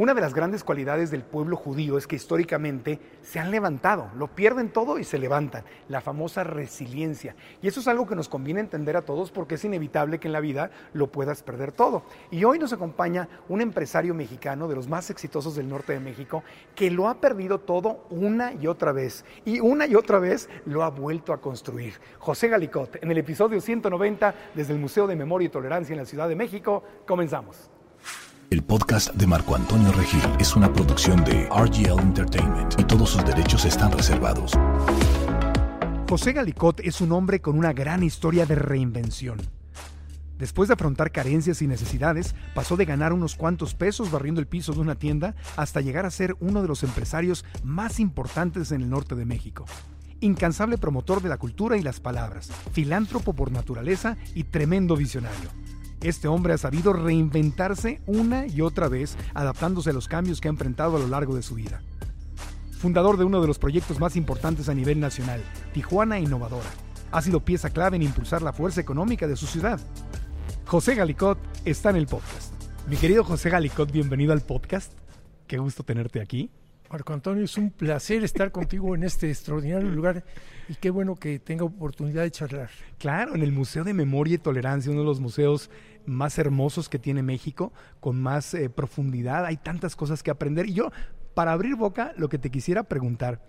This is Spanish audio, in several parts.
Una de las grandes cualidades del pueblo judío es que históricamente se han levantado, lo pierden todo y se levantan, la famosa resiliencia. Y eso es algo que nos conviene entender a todos porque es inevitable que en la vida lo puedas perder todo. Y hoy nos acompaña un empresario mexicano de los más exitosos del norte de México que lo ha perdido todo una y otra vez y una y otra vez lo ha vuelto a construir. José Galicot, en el episodio 190 desde el Museo de Memoria y Tolerancia en la Ciudad de México, comenzamos. El podcast de Marco Antonio Regil es una producción de RGL Entertainment y todos sus derechos están reservados. José Galicot es un hombre con una gran historia de reinvención. Después de afrontar carencias y necesidades, pasó de ganar unos cuantos pesos barriendo el piso de una tienda hasta llegar a ser uno de los empresarios más importantes en el norte de México. Incansable promotor de la cultura y las palabras, filántropo por naturaleza y tremendo visionario. Este hombre ha sabido reinventarse una y otra vez, adaptándose a los cambios que ha enfrentado a lo largo de su vida. Fundador de uno de los proyectos más importantes a nivel nacional, Tijuana Innovadora, ha sido pieza clave en impulsar la fuerza económica de su ciudad. José Galicot está en el podcast. Mi querido José Galicot, bienvenido al podcast. Qué gusto tenerte aquí. Marco Antonio, es un placer estar contigo en este extraordinario lugar y qué bueno que tenga oportunidad de charlar. Claro, en el Museo de Memoria y Tolerancia, uno de los museos más hermosos que tiene México, con más eh, profundidad, hay tantas cosas que aprender. Y yo, para abrir boca, lo que te quisiera preguntar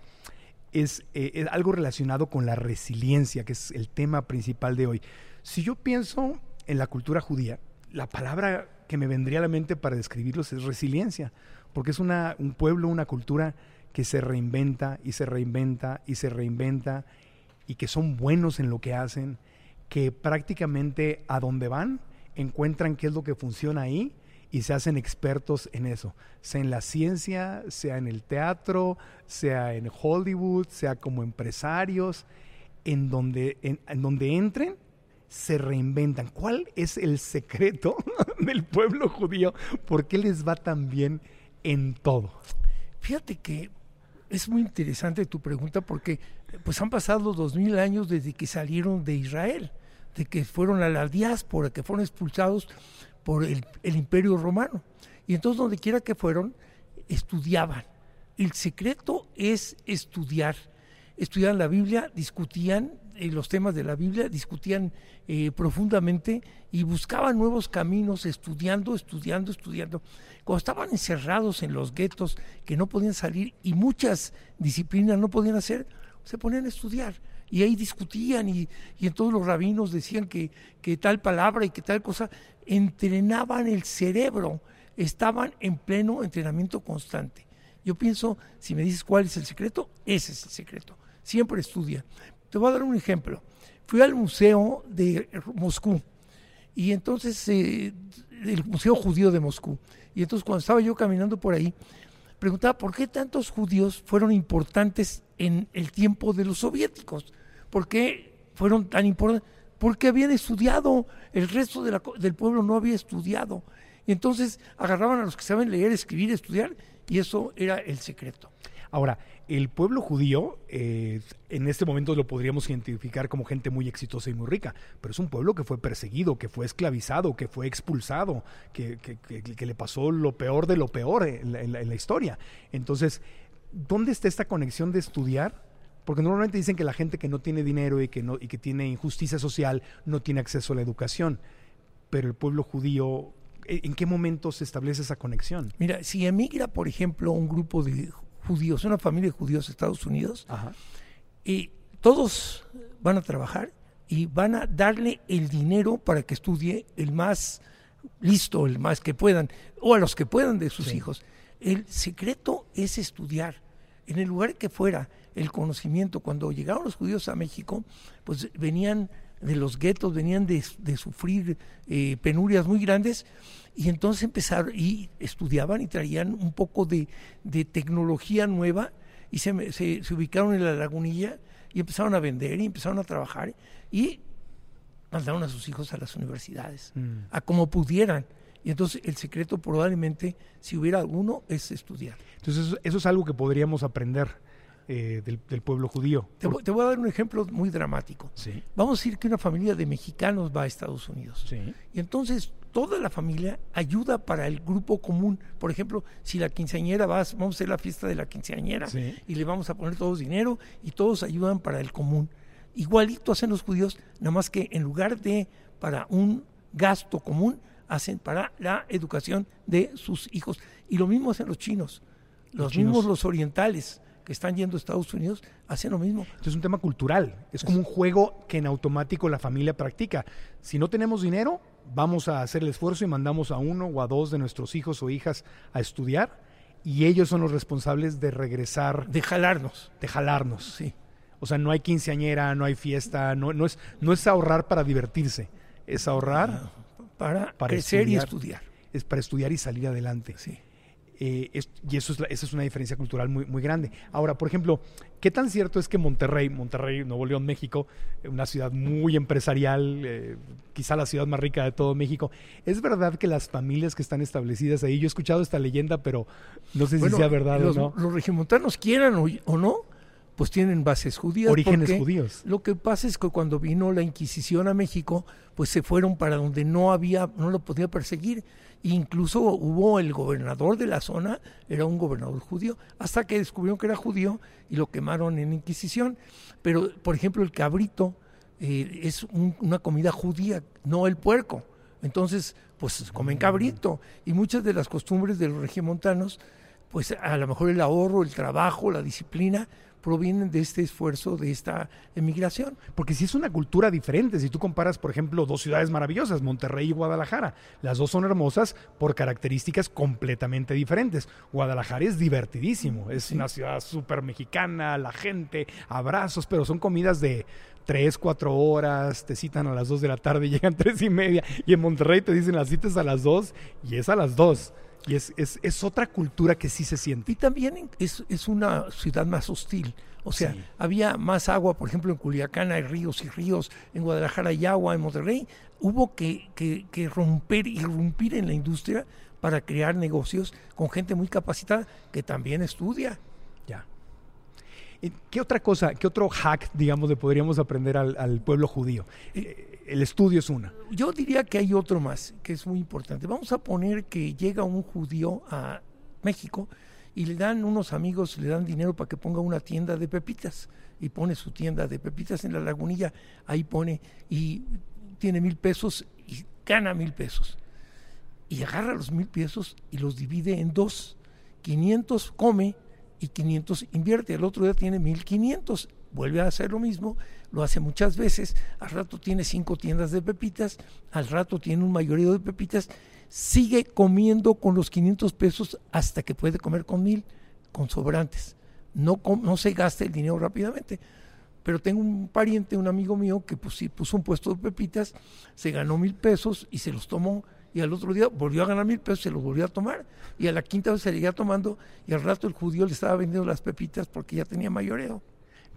es, eh, es algo relacionado con la resiliencia, que es el tema principal de hoy. Si yo pienso en la cultura judía, la palabra que me vendría a la mente para describirlos es resiliencia porque es una, un pueblo, una cultura que se reinventa y se reinventa y se reinventa y que son buenos en lo que hacen, que prácticamente a donde van encuentran qué es lo que funciona ahí y se hacen expertos en eso, sea en la ciencia, sea en el teatro, sea en Hollywood, sea como empresarios, en donde, en, donde entren se reinventan. ¿Cuál es el secreto del pueblo judío? ¿Por qué les va tan bien en todo? Fíjate que es muy interesante tu pregunta porque pues han pasado dos mil años desde que salieron de Israel, de que fueron a la diáspora, que fueron expulsados por el, imperio romano. Y entonces donde quiera que fueron, estudiaban. El secreto es estudiar. Estudiaban la Biblia, discutían eh, los temas de la Biblia, discutían eh, profundamente y buscaban nuevos caminos, estudiando, estudiando, estudiando. Cuando estaban encerrados en los guetos, que no podían salir y muchas disciplinas no podían hacer, se ponían a estudiar. Y ahí discutían y, y todos los rabinos decían que, que tal palabra y que tal cosa, entrenaban el cerebro, estaban en pleno entrenamiento constante. Yo pienso, si me dices cuál es el secreto, ese es el secreto. Siempre estudia. Te voy a dar un ejemplo. Fui al museo de Moscú y entonces, eh, el Museo Judío de Moscú. Y entonces cuando estaba yo caminando por ahí, preguntaba por qué tantos judíos fueron importantes en el tiempo de los soviéticos. ¿Por qué fueron tan importantes? Porque habían estudiado, el resto del pueblo no había estudiado. Y entonces agarraban a los que saben leer, escribir, estudiar, y eso era el secreto. Ahora, el pueblo judío, eh, en este momento lo podríamos identificar como gente muy exitosa y muy rica, pero es un pueblo que fue perseguido, que fue esclavizado, que fue expulsado, que, que, le pasó lo peor de lo peor en la historia. Entonces, ¿dónde está esta conexión de estudiar? Porque normalmente dicen que la gente que no tiene dinero y que, no, y que tiene injusticia social no tiene acceso a la educación, pero el pueblo judío ¿En qué momento se establece esa conexión? Mira, si emigra, por ejemplo, un grupo de judíos, una familia de judíos de Estados Unidos, y todos van a trabajar y van a darle el dinero para que estudie el más listo, el más que puedan, o a los que puedan de sus hijos. El secreto es estudiar. En el lugar que fuera el conocimiento, cuando llegaron los judíos a México, pues venían de los guetos, venían de, sufrir eh, penurias muy grandes, y entonces empezaron y estudiaban y traían un poco de, tecnología nueva y se, se, ubicaron en la lagunilla y empezaron a vender y empezaron a trabajar y mandaron a sus hijos a las universidades, mm. a como pudieran. Y entonces el secreto probablemente, si hubiera alguno, es estudiar. Entonces eso, es algo que podríamos aprender eh, del, pueblo judío. Te, voy a dar un ejemplo muy dramático. Sí. Vamos a decir que una familia de mexicanos va a Estados Unidos. Sí. Y entonces toda la familia ayuda para el grupo común. Por ejemplo, si la quinceañera va, vamos a hacer la fiesta de la quinceañera y le vamos a poner todos dinero y todos ayudan para el común. Igualito hacen los judíos, nada más que en lugar de para un gasto común, hacen para la educación de sus hijos. Y lo mismo hacen los chinos, los, mismos los orientales que están yendo a Estados Unidos hacen lo mismo. Entonces es un tema cultural, es como un juego que en automático la familia practica. Si no tenemos dinero, vamos a hacer el esfuerzo y mandamos a uno o a dos de nuestros hijos o hijas a estudiar y ellos son los responsables de regresar. De jalarnos. De jalarnos, sí. O sea, no hay quinceañera, no hay fiesta, no, no, es, no es ahorrar para divertirse, es ahorrar para, crecer y estudiar. Es para estudiar y salir adelante. Sí. Eh, y eso es, esa es una diferencia cultural muy, muy grande. Ahora, por ejemplo, ¿qué tan cierto es que Monterrey, Monterrey, Nuevo León, México, una ciudad muy empresarial, eh, quizá la ciudad más rica de todo México, es verdad que las familias que están establecidas ahí, yo he escuchado esta leyenda, pero no sé si sea verdad o no. Los regimontanos quieran o, no, pues tienen bases judías. Orígenes judíos. Lo que pasa es que cuando vino la Inquisición a México, pues se fueron para donde no había, no lo podía perseguir Incluso hubo el gobernador de la zona, era un gobernador judío, hasta que descubrieron que era judío y lo quemaron en Inquisición. Pero, por ejemplo, el cabrito eh, es una comida judía, no el puerco. Entonces, pues comen cabrito. Y muchas de las costumbres de los regiomontanos, pues a lo mejor el ahorro, el trabajo, la disciplina, provienen de este esfuerzo, de esta emigración. Porque si es una cultura diferente, si tú comparas, por ejemplo, dos ciudades maravillosas, Monterrey y Guadalajara, las dos son hermosas por características completamente diferentes. Guadalajara es divertidísimo, es una ciudad súper mexicana, la gente, abrazos, pero son comidas de tres, cuatro horas, te citan a las dos de la tarde, llegan tres y media, y en Monterrey te dicen las citas a las dos y es a las dos. Y es, es, es, otra cultura que sí se siente. Y también es, es una ciudad más hostil. O sea, había más agua, por ejemplo, en Culiacán hay ríos y ríos, en Guadalajara hay agua, en Monterrey. Hubo que, que, que romper, irrumpir en la industria para crear negocios con gente muy capacitada que también estudia. Ya. ¿Qué otra cosa, qué otro hack, digamos, le podríamos aprender al, al pueblo judío? Eh, el estudio es una. Yo diría que hay otro más, que es muy importante. Vamos a poner que llega un judío a México y le dan unos amigos, le dan dinero para que ponga una tienda de pepitas y pone su tienda de pepitas en la lagunilla, ahí pone y tiene mil pesos y gana mil pesos. Y agarra los mil pesos y los divide en dos. 500 come y 500 invierte. El otro día tiene 1500 vuelve a hacer lo mismo, lo hace muchas veces, al rato tiene cinco tiendas de pepitas, al rato tiene un mayoría de pepitas, sigue comiendo con los 500 pesos hasta que puede comer con mil, con sobrantes. No, no se gasta el dinero rápidamente. Pero tengo un pariente, un amigo mío, que pues, sí, puso un puesto de pepitas, se ganó mil pesos y se los tomó y al otro día volvió a ganar mil pesos, se los volvió a tomar, y a la quinta vez se seguía tomando, y al rato el judío le estaba vendiendo las pepitas porque ya tenía mayoreo.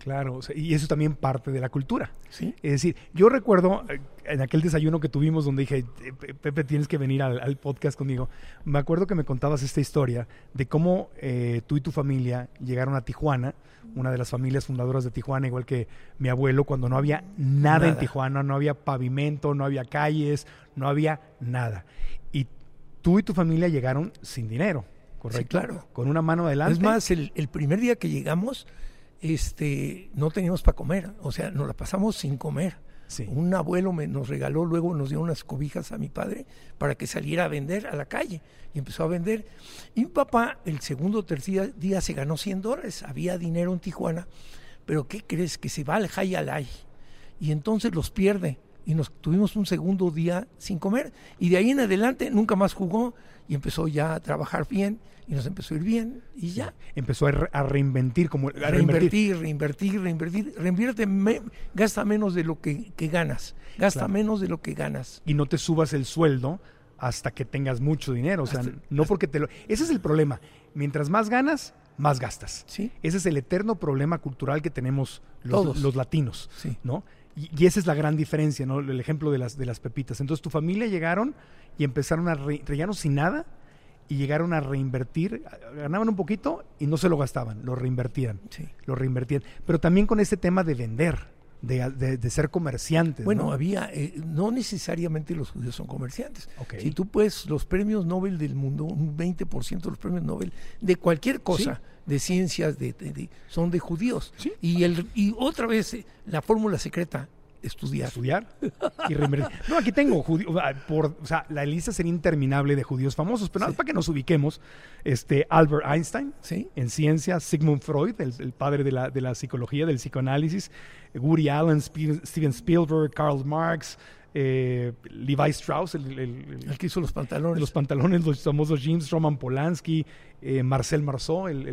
Claro, y eso también parte de la cultura. ¿Sí? Es decir, yo recuerdo eh, en aquel desayuno que tuvimos donde dije, eh, Pepe, tienes que venir al, podcast conmigo, me acuerdo que me contabas esta historia de cómo eh, tú y tu familia llegaron a Tijuana, una de las familias fundadoras de Tijuana, igual que mi abuelo, cuando no había nada, en Tijuana, no había pavimento, no había calles, no había nada. Y tú y tu familia llegaron sin dinero, ¿correcto? claro. Con una mano adelante. Es más, el, el primer día que llegamos este, no teníamos para comer, o sea, nos la pasamos sin comer, Sí. Un abuelo me, nos regaló, luego nos dio unas cobijas a mi padre para que saliera a vender a la calle. Y empezó a vender. Y mi papá, el segundo o tercer día, se ganó 100 dólares. Había dinero en Tijuana. Pero ¿qué crees? Que se va al high alay. Y entonces los pierde. Y nos tuvimos un segundo día sin comer. Y de ahí en adelante nunca más jugó. Y empezó ya a trabajar bien. Y nos empezó a ir bien. Y ya. Empezó a, re- a reinventir, como a reinvertir. Reinvertir, reinvertir. Reinvierte, me- gasta menos de lo que, que ganas. Gasta Claro. menos de lo que ganas. y no te subas el sueldo hasta que tengas mucho dinero. O sea, Hasta- no porque te lo. Ese es el problema. Mientras más ganas, más gastas. Sí. Ese es el eterno problema cultural que tenemos los, Todos. los latinos, Sí. ¿no? Y, y esa es la gran diferencia, ¿no? El ejemplo de las, de las pepitas. Entonces, tu familia llegaron y empezaron a re, llegaron sin nada y llegaron a reinvertir. Ganaban un poquito y no se lo gastaban, lo reinvertían. Sí. Lo reinvertían. Pero también con este tema de vender, de, de- de ser comerciantes. Bueno, ¿no? había, eh, no necesariamente los judíos son comerciantes. Ok. Si tú puedes, los premios Nobel del mundo, un 20% de los premios Nobel de cualquier cosa, de ciencias, de, de- de- son de judíos. Sí. Y, el, y otra vez, eh, la fórmula secreta, estudiar. estudiar y. No, aquí tengo judíos, por, o sea, la lista sería interminable de judíos famosos, pero nada para que nos ubiquemos, este Albert Einstein Sí. en ciencia, Sigmund Freud, el, el padre de la, de la psicología, del psicoanálisis, Woody Allen, Steven Spielberg, Karl Marx, eh, Levi Strauss, el, el- el- El que hizo los pantalones. los pantalones, los famosos jeans, Roman Polanski, eh, Marcel Marceau, el,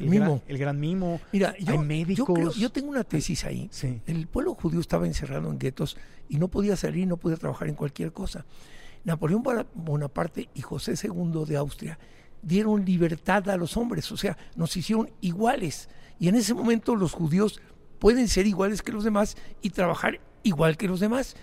mimo. gran, el gran mimo. Mira, Hay yo, yo, creo- yo tengo una tesis ahí. Sí. El pueblo judío estaba encerrado en guetos y no podía salir, no podía trabajar en cualquier cosa. Napoleón Bona- Bonaparte y José II de Austria dieron libertad a los hombres, o sea, nos hicieron iguales. Y en ese momento los judíos pueden ser iguales que los demás y trabajar igual que los demás.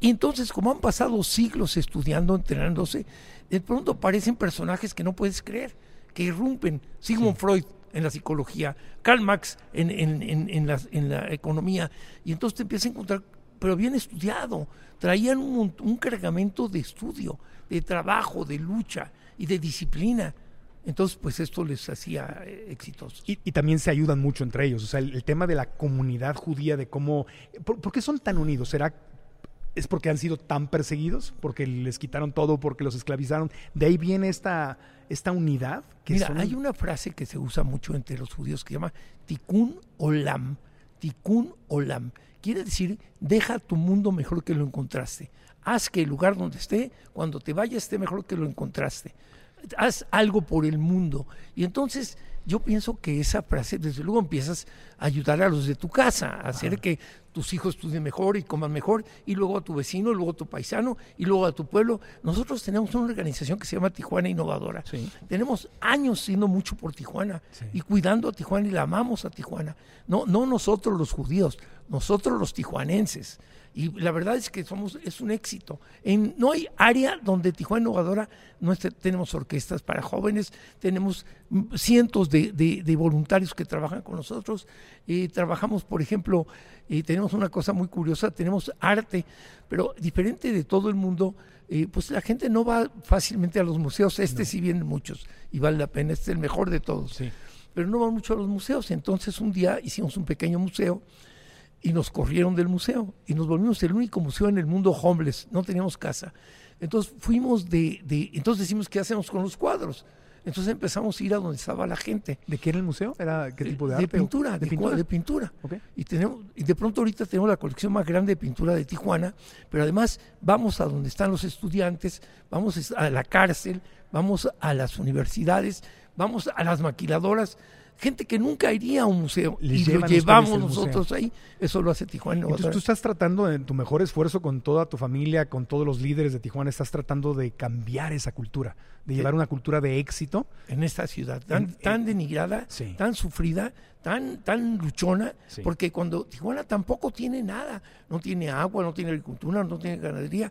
Y entonces, como han pasado siglos estudiando, entrenándose, de pronto aparecen personajes que no puedes creer, que irrumpen. Sigmund Freud en la psicología, Karl Marx en, en- en- en la, en la economía, y entonces te empiezas a encontrar, pero bien estudiado, traían un, un cargamento de estudio, de trabajo, de lucha y de disciplina. Entonces, pues esto les hacía eh, exitosos. Y, y también se ayudan mucho entre ellos. O sea, el, el tema de la comunidad judía, de cómo. ¿por, por qué son tan unidos? ¿Será.? ¿Es porque han sido tan perseguidos? ¿Porque les quitaron todo? ¿Porque los esclavizaron? ¿De ahí viene esta, esta unidad? Que Mira, son- hay una frase que se usa mucho entre los judíos que se llama tikkun olam. Tikkun olam. Quiere decir, deja tu mundo mejor que lo encontraste. Haz que el lugar donde esté, cuando te vayas, esté mejor que lo encontraste. Haz algo por el mundo. Y entonces yo pienso que esa frase, desde luego empiezas a ayudar a los de tu casa, a hacer que tus hijos estudien mejor y coman mejor, y luego a tu vecino, luego a tu paisano, y luego a tu pueblo. Nosotros tenemos una organización que se llama Tijuana Innovadora. Sí. Tenemos años siendo mucho por Tijuana Sí. y cuidando a Tijuana y la amamos a Tijuana. No, no nosotros los judíos, nosotros los tijuanenses. Y la verdad es que somos, es un éxito. En, no hay área donde Tijuana Innovadora no esté- tenemos orquestas para jóvenes, tenemos cientos de, de- de voluntarios que trabajan con nosotros. Eh, trabajamos, por ejemplo, eh, tenemos una cosa muy curiosa, tenemos arte, pero diferente de todo el mundo, eh, pues la gente no va fácilmente a los museos. Este sí vienen muchos y vale la pena, este es el mejor de todos Sí. pero no van mucho a los museos. Entonces un día hicimos un pequeño museo y nos corrieron del museo y nos volvimos el único museo en el mundo homeless, no teníamos casa. Entonces fuimos de, de entonces decimos, ¿qué hacemos con los cuadros? Entonces empezamos a ir a donde estaba la gente. ¿De qué era el museo? ¿Era qué tipo de, arte? o- pintura, de, ¿De pintura? de pintura. Ok. Y, tenemos, y de pronto ahorita tenemos la colección más grande de pintura de Tijuana, pero además vamos a donde están los estudiantes, vamos a la cárcel, vamos a las universidades, vamos a las maquiladoras, gente que nunca iría a un museo Les y lo llevamos nosotros ahí, eso lo hace Tijuana. Entonces tú estás tratando, en tu mejor esfuerzo con toda tu familia, con todos los líderes de Tijuana, estás tratando de cambiar esa cultura, de llevar una cultura de éxito. en esta ciudad tan, En- tan denigrada, Sí. tan sufrida, tan, tan luchona, Sí. porque cuando Tijuana tampoco tiene nada, no tiene agua, no tiene agricultura, no tiene ganadería,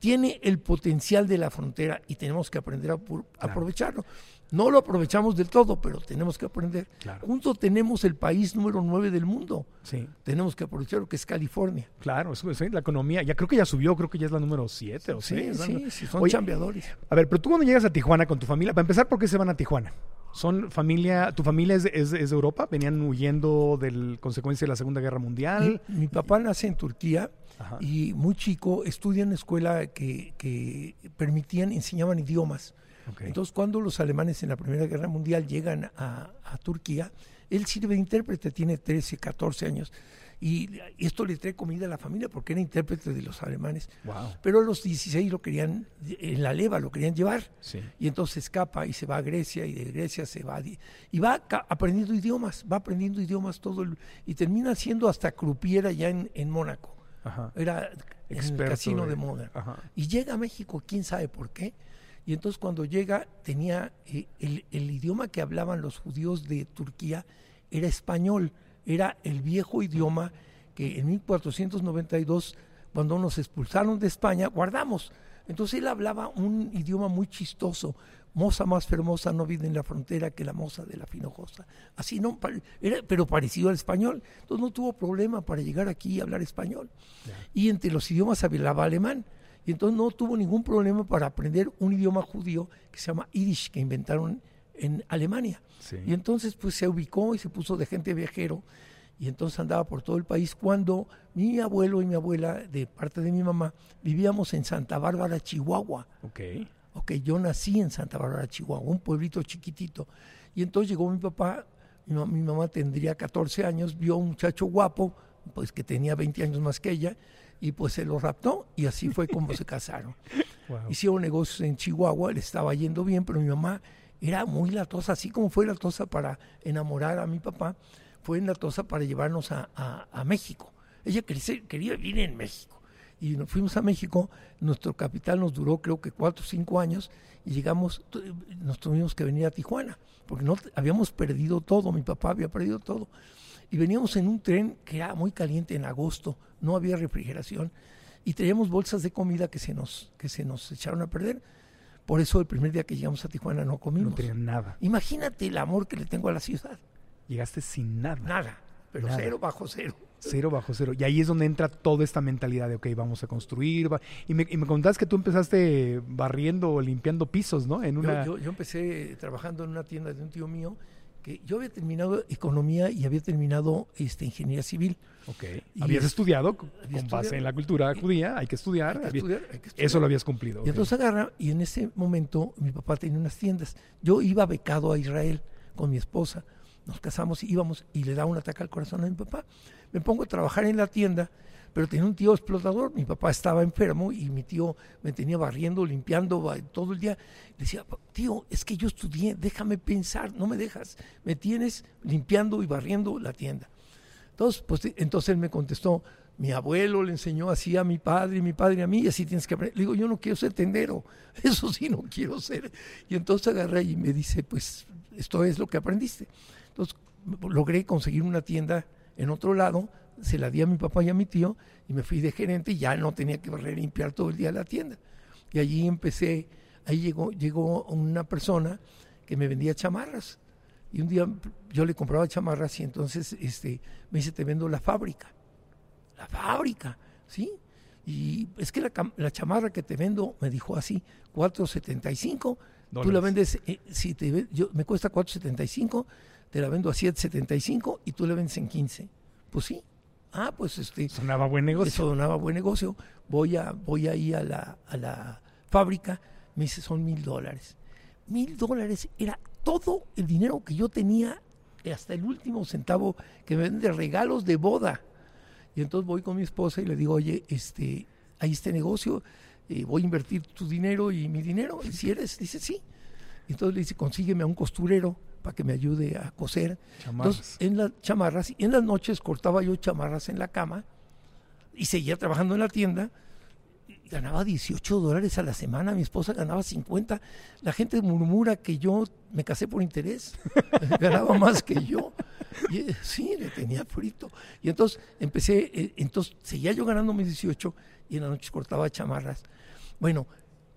tiene el potencial de la frontera y tenemos que aprender a aprovecharlo. No lo aprovechamos del todo, pero tenemos que aprender. Claro. Juntos tenemos el país número 9 del mundo. Sí, Tenemos que aprovechar lo que es California. claro, eso, eso, la economía, ya creo que ya subió, creo que ya es la número 7 o Sí, 6. sí, sí, son Oye, chambeadores. A ver, pero tú cuando llegas a Tijuana con tu familia, para empezar, ¿por qué se van a Tijuana? Son familia, ¿tu familia es, es- es de Europa? ¿Venían huyendo de consecuencia de la Segunda Guerra Mundial? Mi, mi papá nace en Turquía Ajá. y muy chico estudia en una escuela que, que permitían, enseñaban idiomas. Ok. Entonces, cuando los alemanes en la Primera Guerra Mundial llegan a, a Turquía, él sirve de intérprete, tiene 13, 14 años. Y esto le trae comida a la familia porque era intérprete de los alemanes. Wow. Pero a los 16 lo querían, en la leva lo querían llevar. Sí. Y entonces escapa y se va a Grecia y de Grecia se va y va aprendiendo idiomas, va aprendiendo idiomas todo el- y termina siendo hasta crupiera ya en, en Mónaco. Ajá. Era en el casino de- de Mónaco. Ajá. Y llega a México, quién sabe por qué. Y entonces cuando llega tenía eh, el, el idioma que hablaban los judíos de Turquía era español, era el viejo idioma que en 1492 cuando nos expulsaron de España guardamos. Entonces él hablaba un idioma muy chistoso. Moza más fermosa no vive en la frontera que la moza de la Finojosa. Así no, era, pero parecido al español. Entonces no tuvo problema para llegar aquí y hablar español. Y entre los idiomas hablaba alemán. Y entonces no tuvo ningún problema para aprender un idioma judío que se llama Yiddish, que inventaron en Alemania. Sí. Y entonces pues se ubicó y se puso de gente viajero y entonces andaba por todo el país cuando mi abuelo y mi abuela, de parte de mi mamá, vivíamos en Santa Bárbara, Chihuahua. Ok. Ok, yo nací en Santa Bárbara, Chihuahua, un pueblito chiquitito. Y entonces llegó mi papá, mi, ma- mi mamá tendría 14 años, vio a un muchacho guapo, pues que tenía 20 años más que ella, y pues se lo raptó y así fue como se casaron. Wow. Hicieron negocios en Chihuahua, le estaba yendo bien, pero mi mamá era muy latosa, así como fue latosa para enamorar a mi papá, fue latosa para llevarnos a, a- a México. Ella quería, quería vivir en México. Y nos fuimos a México, nuestro capital nos duró creo que cuatro o cinco años y llegamos, nos tuvimos que venir a Tijuana, porque no habíamos perdido todo, mi papá había perdido todo. Y veníamos en un tren que era muy caliente en agosto, no había refrigeración y traíamos bolsas de comida que se nos, que se nos echaron a perder. Por eso el primer día que llegamos a Tijuana no comimos. No tenía nada. Imagínate el amor que le tengo a la ciudad. Llegaste sin nada. Nada, pero Nada. cero bajo cero. Cero bajo cero. Y ahí es donde entra toda esta mentalidad de, ok, vamos a construir. va- Y, me, y me contabas que tú empezaste barriendo o limpiando pisos, ¿no? En Yo, una... yo- yo empecé trabajando en una tienda de un tío mío que yo había terminado economía y había terminado este, ingeniería civil. Ok. Y Habías es- estudiado con había base estudiado. en la cultura judía. Hay que estudiar. Hay que había- estudiar, hay que estudiar. Eso lo habías cumplido. Y entonces agarra, y en ese momento mi papá tenía unas tiendas. Yo iba becado a Israel con mi esposa. Nos casamos y íbamos y le da un ataque al corazón a mi papá. Me pongo a trabajar en la tienda, pero tenía un tío explotador. Mi papá estaba enfermo y mi tío me tenía barriendo, limpiando todo el día. Le decía, "Pa- tío, es que yo estudié, déjame pensar, no me dejas. Me tienes limpiando y barriendo la tienda. Entonces, pues, entonces él me contestó, mi abuelo le enseñó así a mi padre y mi padre a mí, así tienes que aprender. Le digo, yo no quiero ser tendero, eso sí no quiero ser. Y entonces agarré y me dice, pues esto es lo que aprendiste. Entonces logré conseguir una tienda en otro lado, se la di a mi papá y a mi tío, y me fui de gerente y ya no tenía que barrer y limpiar todo el día la tienda. Y allí empecé, ahí llegó, llegó una persona que me vendía chamarras. Y un día yo le compraba chamarras y entonces este, me dice, te vendo la fábrica. La fábrica, ¿sí? Y es que la, chamarra que te vendo, me dijo así, 4.75. Tú la Dólares. vendes, eh, si te, yo, me cuesta 4.75, te la vendo a 7.75 y tú la vendes en 15. Pues sí. Ah, pues este, Sonaba buen negocio. eso donaba buen negocio. Voy a, voy ahí a la, a la fábrica, me dice son mil dólares. Mil dólares era todo el dinero que yo tenía, hasta el último centavo que me ven de regalos de boda. Y entonces voy con mi esposa y le digo, oye, este, hay este negocio, eh, voy a invertir tu dinero y mi dinero. Y si eres, dice sí. Y entonces le dice, consígueme a un costurero para que me ayude a coser. Chamarras. Entonces, en las chamarras, y en las noches cortaba yo chamarras en la cama y seguía trabajando en la tienda. Ganaba 18 dólares a la semana, mi esposa ganaba 50. La gente murmura que yo me casé por interés, ganaba más que yo. Y, eh, sí, le tenía frito. Y entonces empecé, eh, entonces seguía yo ganando mis 18 y en las noches cortaba chamarras. Bueno,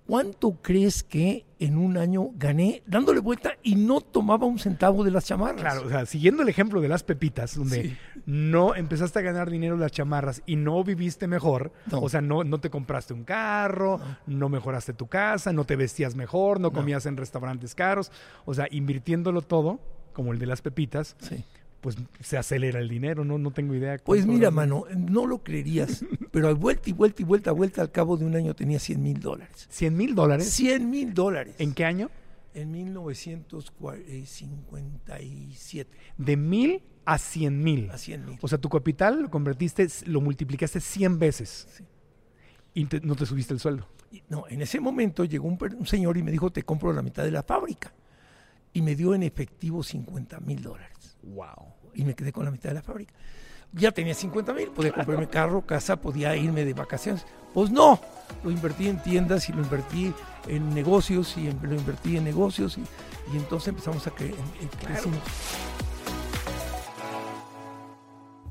¿Cuánto crees que en un año gané dándole vuelta y no tomaba un centavo de las chamarras? Claro, o sea, siguiendo el ejemplo de las pepitas, donde Sí. no empezaste a ganar dinero las chamarras y no viviste mejor, No. o sea, no, no te compraste un carro, no. mejoraste tu casa, no te vestías mejor, no, comías en restaurantes caros, o sea, invirtiéndolo todo, como el de las pepitas, Sí. Pues se acelera el dinero, no, no tengo idea. Pues mira, mano, no lo creerías, pero al vuelta y vuelta y vuelta, a vuelta, al cabo de un año tenía 100 mil dólares. 100 mil dólares. 100 mil dólares. ¿En qué año? En 1957. De mil a 100 mil. A 100 mil. O sea, tu capital lo convertiste, lo multiplicaste 100 veces. Sí. Y te- no te subiste el sueldo. No, en ese momento llegó un, un señor y me dijo, te compro la mitad de la fábrica. Y me dio en efectivo 50 mil dólares. Wow. Y me quedé con la mitad de la fábrica. Ya tenía 50 mil, podía comprarme carro, casa, podía irme de vacaciones. Pues no, lo invertí en tiendas y lo invertí en negocios y en- lo invertí en negocios y, y entonces empezamos a creer. crecimos.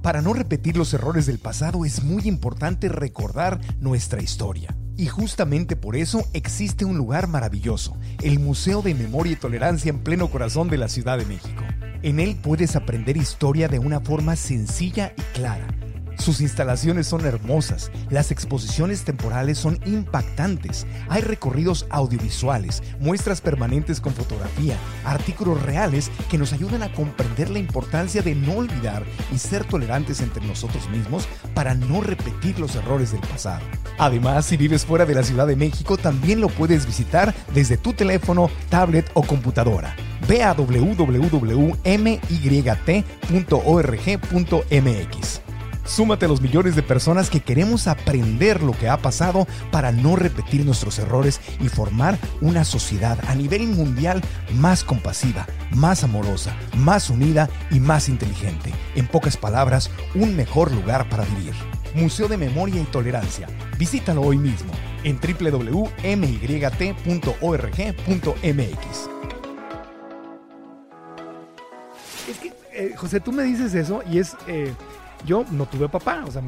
Para no repetir los errores del pasado es muy importante recordar nuestra historia. Y justamente por eso existe un lugar maravilloso, el Museo de Memoria y Tolerancia en pleno corazón de la Ciudad de México. En él puedes aprender historia de una forma sencilla y clara. Sus instalaciones son hermosas, las exposiciones temporales son impactantes, hay recorridos audiovisuales, muestras permanentes con fotografía, artículos reales que nos ayudan a comprender la importancia de no olvidar y ser tolerantes entre nosotros mismos para no repetir los errores del pasado. Además, si vives fuera de la Ciudad de México, también lo puedes visitar desde tu teléfono, tablet o computadora. Ve a www.myt.org.mx. Súmate a los millones de personas que queremos aprender lo que ha pasado para no repetir nuestros errores y formar una sociedad a nivel mundial más compasiva, más amorosa, más unida y más inteligente. En pocas palabras, un mejor lugar para vivir. Museo de Memoria y Tolerancia. Visítalo hoy mismo en www.myt.org.mx. Es que, eh, José, tú me dices eso y es... eh, yo no tuve papá, o sea,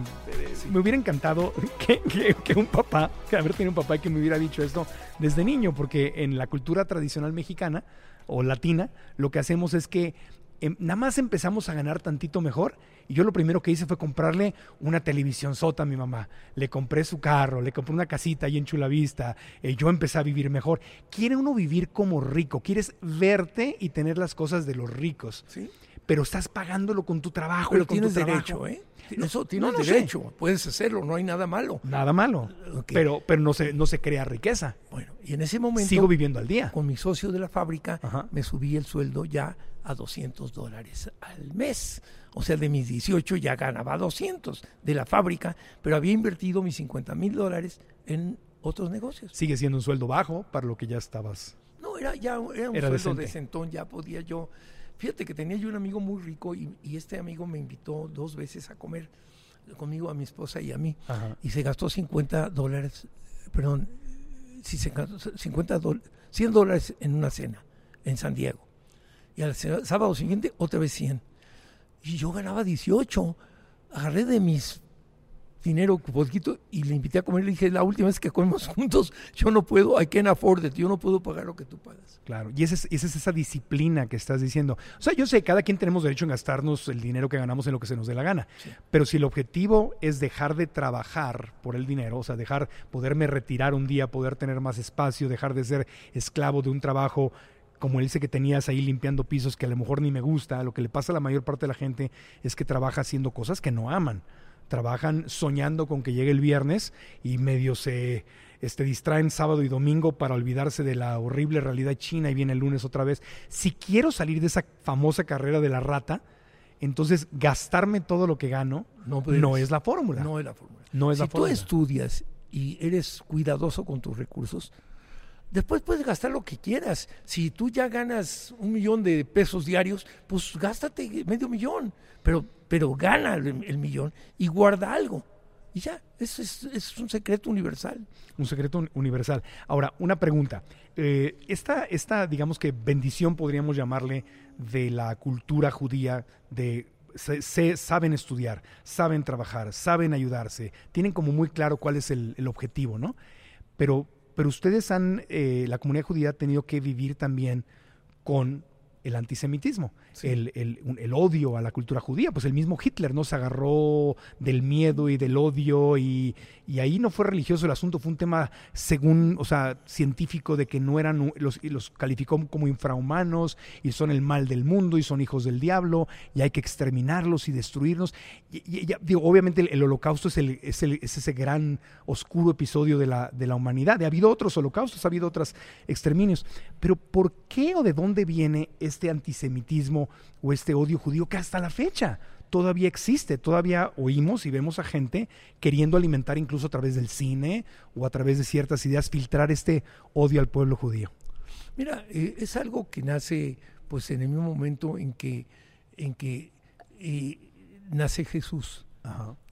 me hubiera encantado que, que- que un papá, que haber tenido un papá que me hubiera dicho esto desde niño, porque en la cultura tradicional mexicana o latina, lo que hacemos es que em, nada más empezamos a ganar tantito mejor y yo lo primero que hice fue comprarle una televisión sota a mi mamá. Le compré su carro, le compré una casita ahí en Chulavista, eh, yo empecé a vivir mejor. Quiere uno vivir como rico, quieres verte y tener las cosas de los ricos ¿sí? Pero estás pagándolo con tu trabajo. Pero con tu tienes trabajo. derecho, ¿eh? No, Eso tienes no derecho. Puedes hacerlo, no hay nada malo. Nada malo. Pero, pero no, se, no se crea riqueza. Bueno, y en ese momento, Sigo viviendo al día. con mi socio de la fábrica, Ajá. me subí el sueldo ya a 200 dólares al mes. O sea, de mis 18 ya ganaba 200 de la fábrica, pero había invertido mis 50 mil dólares en otros negocios. Sigue siendo un sueldo bajo para lo que ya estabas. No, era ya era un Era sueldo decente. decentón, ya podía yo. Fíjate que tenía yo un amigo muy rico y, y este amigo me invitó dos veces a comer conmigo, a mi esposa y a mí. Ajá. Y se gastó 50 dólares, perdón, si se gastó 50 dólares, 100 dólares en una cena en San Diego. Y al sábado siguiente otra vez 100. Y yo ganaba 18. Agarré de mis dinero poquito y le invité a comer. Le dije, la última vez que comemos juntos, yo no puedo, I can't afford it, yo no puedo pagar lo que tú pagas. Claro. Y esa es, esa es esa disciplina que estás diciendo. O sea, yo sé, cada quien tenemos derecho en gastarnos el dinero que ganamos en lo que se nos dé la gana. Pero si el objetivo es dejar de trabajar por el dinero, o sea, dejar, poderme retirar un día, poder tener más espacio, dejar de ser esclavo de un trabajo como ese que tenías ahí limpiando pisos que a lo mejor ni me gusta, lo que le pasa a la mayor parte de la gente es que trabaja haciendo cosas que no aman. Trabajan soñando con que llegue el viernes y medio se este, distraen sábado y domingo para olvidarse de la horrible realidad china y viene el lunes otra vez. Si quiero salir de esa famosa carrera de la rata, entonces gastarme todo lo que gano No es la fórmula. No es la fórmula. No es si la tú estudias y eres cuidadoso con tus recursos, después puedes gastar lo que quieras. Si tú ya ganas un millón de pesos diarios, pues gástate medio millón, pero, pero gana el, millón y guarda algo. Y ya, eso es, un secreto universal. Un secreto un- universal. Ahora, una pregunta. Eh, esta, esta, digamos que bendición podríamos llamarle de la cultura judía de se- saben estudiar, saben trabajar, saben ayudarse, tienen como muy claro cuál es el objetivo, ¿no? Pero pero ustedes han, eh, la comunidad judía ha tenido que vivir también con el antisemitismo, Sí. el, el- el odio a la cultura judía. Pues el mismo Hitler no se agarró del miedo y del odio y, y ahí no fue religioso el asunto, fue un tema según, o sea, científico de que no eran, los, los calificó como infrahumanos y son el mal del mundo y son hijos del diablo y hay que exterminarlos y destruirnos. Y, y- ya, digo, obviamente el, el holocausto es, el, es, el- es ese gran oscuro episodio de la, de la humanidad. Ha habido otros holocaustos, ha habido otros exterminios. Pero ¿por qué o de dónde viene este antisemitismo o este odio judío que hasta la fecha todavía existe? Todavía oímos y vemos a gente queriendo alimentar incluso a través del cine o a través de ciertas ideas, filtrar este odio al pueblo judío. Mira, eh, es algo que nace pues en el mismo momento en que, en que eh, nace Jesús.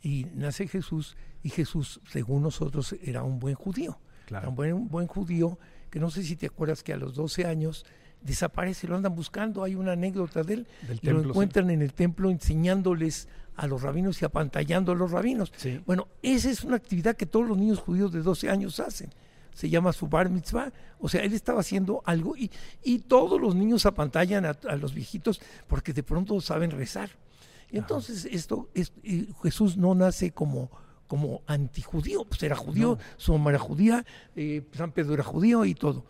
Y nace Jesús y Jesús, según nosotros, era un buen judío. Era un buen, un buen judío que no sé si te acuerdas que a los 12 años desaparece, lo andan buscando, hay una anécdota de él, Del y lo sí. encuentran en el templo enseñándoles a los rabinos y apantallando a los rabinos. Sí. Bueno, esa es una actividad que todos los niños judíos de 12 años hacen. Se llama su bar mitzvah. O sea, él estaba haciendo algo y, y todos los niños apantallan a, a los viejitos porque de pronto saben rezar. Y entonces esto es, y Jesús no nace como, como antijudío, pues era judío, su mamá era judía, eh, San Pedro era judío y todo.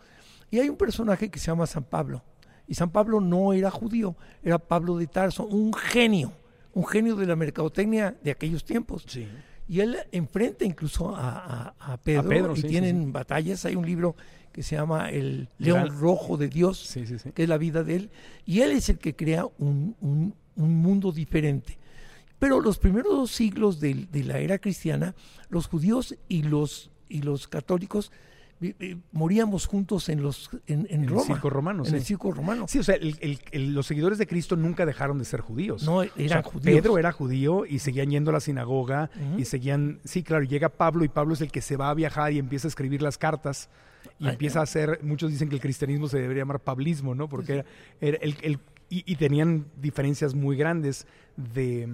Y hay un personaje que se llama San Pablo. Y San Pablo no era judío, era Pablo de Tarso, un genio, un genio de la mercadotecnia de aquellos tiempos. Y él enfrenta incluso a, a- a Pedro, Pedro, y sí, sí, tienen sí. batallas. Hay un libro que se llama El León Gran- Rojo de Dios, Sí, sí, sí. que es la vida de él. Y él es el que crea un, un- un mundo diferente. Pero los primeros dos siglos del- de, la era cristiana, los judíos y los, y los católicos moríamos juntos en, los, en, en En el Roma. circo romano, En sí. el circo romano. Sí, o sea, el- el- el- los seguidores de Cristo nunca dejaron de ser judíos. No, O eran sea, judíos. Pedro era judío y seguían yendo a la sinagoga y seguían, sí, claro, llega Pablo y Pablo es el que se va a viajar y empieza a escribir las cartas y empieza a hacer, muchos dicen que el cristianismo se debería llamar pablismo, ¿no? Porque era, era el, el- y, y tenían diferencias muy grandes de,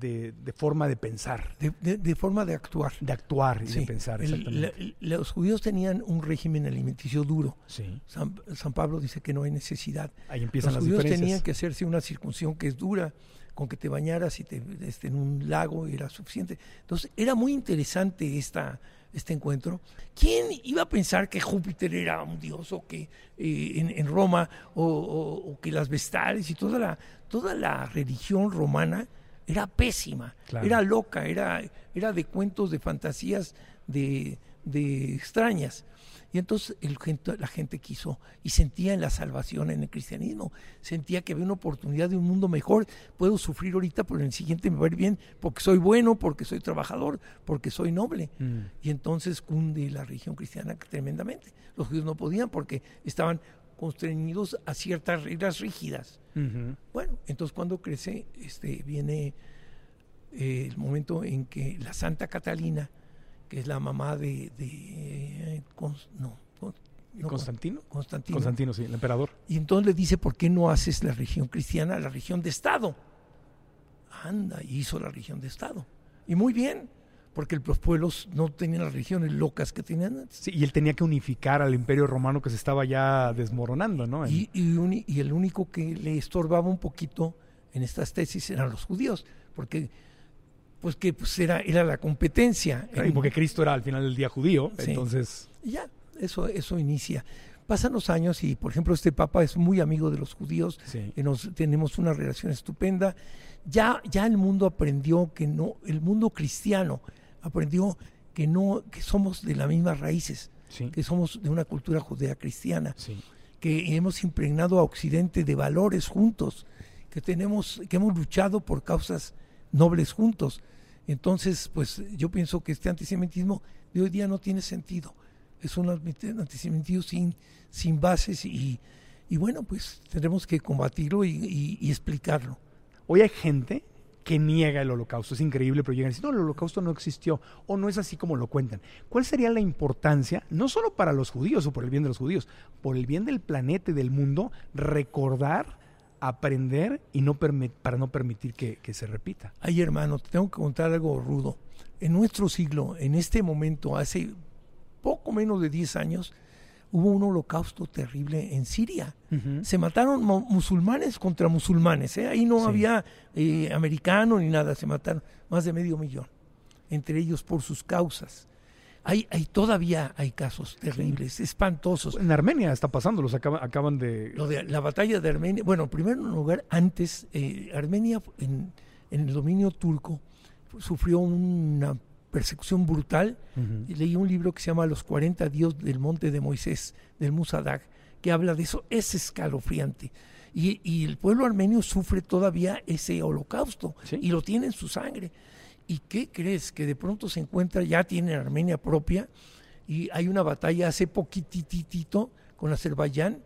de- de forma de pensar, de, de- de forma de actuar. de actuar y Sí, de pensar, el- exactamente. la- los judíos tenían un régimen alimenticio duro. sí, San, San Pablo dice que no hay necesidad. ahí empiezan Los judíos tenían que hacerse una circuncisión que es dura, con que te bañaras y te, este, en un lago era suficiente. Entonces era muy interesante esta, este encuentro. ¿Quién iba a pensar que Júpiter era un dios o que eh, en, en Roma o, o- o que las vestales y toda la, toda la religión romana era pésima, Claro. era loca, era, era de cuentos, de fantasías, de, de extrañas. Y entonces el la gente quiso y sentía en la salvación en el cristianismo, sentía que había una oportunidad de un mundo mejor. Puedo sufrir ahorita, pero en el siguiente me va a ir bien porque soy bueno, porque soy trabajador, porque soy noble. Mm. Y entonces cunde la religión cristiana tremendamente. Los judíos no podían porque estaban constreñidos a ciertas reglas rígidas. Bueno, entonces cuando crece, este, viene eh, el momento en que la Santa Catalina, que es la mamá de, de, eh, Cons- no, Con- no, ¿Constantino? Constantino. Constantino, sí, el emperador. Y entonces le dice, ¿por qué no haces la religión cristiana la religión de Estado? Anda, y hizo la religión de Estado. Y muy bien, porque los pueblos no tenían las religiones locas que tenían antes. Sí, y él tenía que unificar al imperio romano que se estaba ya desmoronando, ¿no? Y, y uni- y el único que le estorbaba un poquito en estas tesis eran los judíos, porque pues que pues era, era la competencia. y porque Cristo era al final del día judío, Sí. entonces... Ya, eso, eso inicia. Pasan los años y, por ejemplo, este papa es muy amigo de los judíos, Sí. y nos, tenemos una relación estupenda. Ya, ya el mundo aprendió que no, el mundo cristiano aprendió que no, que somos de las mismas raíces, Sí. que somos de una cultura judea cristiana, Sí. que hemos impregnado a Occidente de valores juntos, que tenemos, que hemos luchado por causas nobles juntos. Entonces, pues yo pienso que este antisemitismo de hoy día no tiene sentido. Es un anti- antisemitismo sin, sin bases y, y bueno, pues tenemos que combatirlo y, y- y explicarlo. Hoy hay gente que niega el holocausto. Es increíble, pero llegan y dicen, no, el holocausto no existió o no es así como lo cuentan. ¿Cuál sería la importancia, no solo para los judíos o por el bien de los judíos, por el bien del planeta y del mundo, recordar, aprender y no para no permitir que, que se repita? Ay, hermano, te tengo que contar algo rudo. En nuestro siglo, en este momento, hace poco menos de 10 años, hubo un holocausto terrible en Siria. Se mataron mu- musulmanes contra musulmanes. ¿eh? Ahí no Sí. había eh, americano ni nada. Se mataron más de medio millón, entre ellos por sus causas. Hay, hay todavía hay casos terribles, espantosos. En Armenia está pasando, los acaba- acaban de... Lo de la batalla de Armenia, bueno, en primer lugar, antes, eh, Armenia en, en el dominio turco sufrió una persecución brutal. Y leí un libro que se llama Los 40 Dios del Monte de Moisés, del Musadag, que habla de eso. Es escalofriante. Y, y el pueblo armenio sufre todavía ese holocausto Sí. y lo tiene en su sangre. ¿Y qué crees? Que de pronto se encuentra, ya tiene Armenia propia y hay una batalla hace poquititito con Azerbaiyán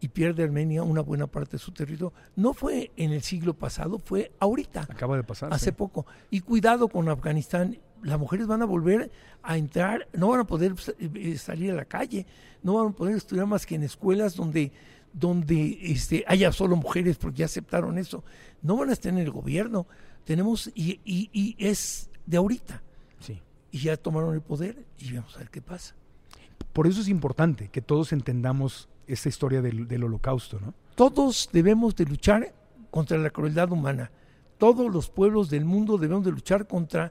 y pierde Armenia una buena parte de su territorio. No fue en el siglo pasado, fue ahorita Acaba de pasar. hace sí. poco. Y cuidado con Afganistán, las mujeres van a volver a entrar, no van a poder eh, salir a la calle, no van a poder estudiar más que en escuelas donde donde este, haya solo mujeres porque ya aceptaron eso. No van a estar en el gobierno. Tenemos, y, y- y es de ahorita. Sí. Y ya tomaron el poder y vamos a ver qué pasa. Por eso es importante que todos entendamos esta historia del, del holocausto, ¿no? Todos debemos de luchar contra la crueldad humana. Todos los pueblos del mundo debemos de luchar contra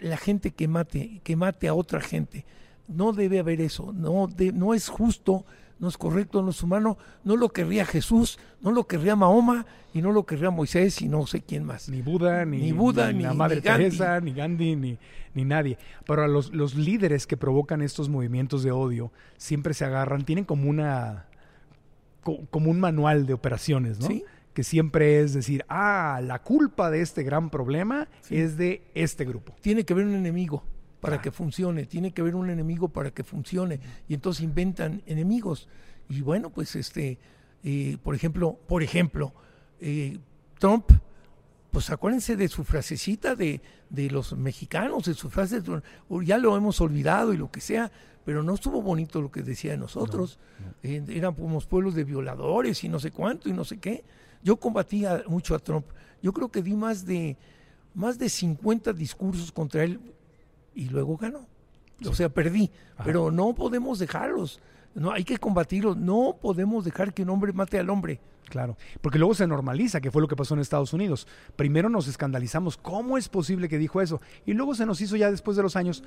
la gente que mate, que mate a otra gente. No debe haber eso. No, de- no es justo, no es correcto, no es humano. No lo querría Jesús, no lo querría Mahoma y no lo querría Moisés y no sé quién más. Ni Buda, ni, Ni Buda, la ni- Madre ni Gandhi. Teresa, ni Gandhi, ni, ni nadie. Pero a los, los líderes que provocan estos movimientos de odio siempre se agarran, tienen como una co- como un manual de operaciones, ¿no? Sí. Que siempre es decir, ah, la culpa de este gran problema Sí. es de este grupo. Tiene que haber un enemigo para que funcione, tiene que haber un enemigo para que funcione. Y entonces inventan enemigos. Y bueno, pues este, eh, por ejemplo, por ejemplo, eh, Trump, pues acuérdense de su frasecita de, de los mexicanos, de su frase, ya lo hemos olvidado y lo que sea, pero no estuvo bonito lo que decía de nosotros. Eh, éramos pueblos de violadores y no sé cuánto y no sé qué. Yo combatía mucho a Trump. Yo creo que di más de más de 50 discursos contra él y luego ganó. O sea, perdí. Ajá. Pero no podemos dejarlos. No, hay que combatirlos. No podemos dejar que un hombre mate al hombre. Claro, porque luego se normaliza, que fue lo que pasó en Estados Unidos. Primero nos escandalizamos, ¿cómo es posible que dijo eso? Y luego se nos hizo ya después de los años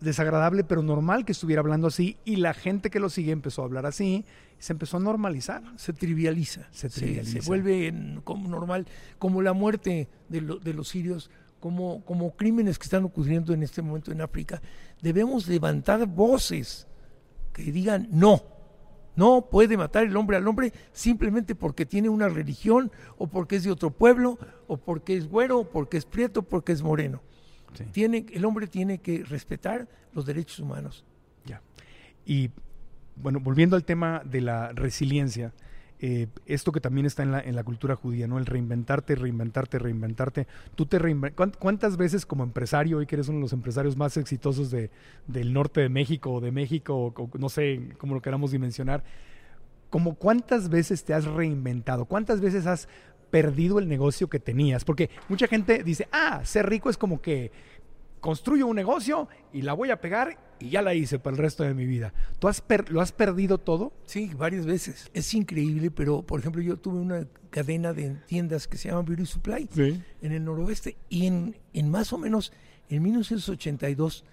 desagradable, pero normal que estuviera hablando así, y la gente que lo sigue empezó a hablar así, se empezó a normalizar. Se trivializa. Se trivializa. se vuelve en- como normal. Como la muerte de, lo- de los sirios, como, como crímenes que están ocurriendo en este momento en África. Debemos levantar voces que digan no. No puede matar el hombre al hombre simplemente porque tiene una religión o porque es de otro pueblo o porque es güero o porque es prieto o porque es moreno. Sí. Tiene, el hombre tiene que respetar los derechos humanos. Ya. Y bueno, volviendo al tema de la resiliencia, eh, esto que también está en la, cultura judía, ¿no? El reinventarte, reinventarte, reinventarte. Tú te reinven- ¿cuán- ¿Cuántas veces como empresario, hoy que eres uno de los empresarios más exitosos de, del norte de México o de México, no sé cómo lo queramos dimensionar, como cuántas veces te has reinventado? ¿Cuántas veces has perdido el negocio que tenías? Porque mucha gente dice, ah, ser rico es como que construyo un negocio y la voy a pegar y ya la hice para el resto de mi vida. ¿Tú has per- lo has perdido todo? Sí, varias veces. Es increíble, pero por ejemplo yo tuve una cadena de tiendas que se llama Beauty Supply Sí. en el noroeste y en, en más o menos en 1982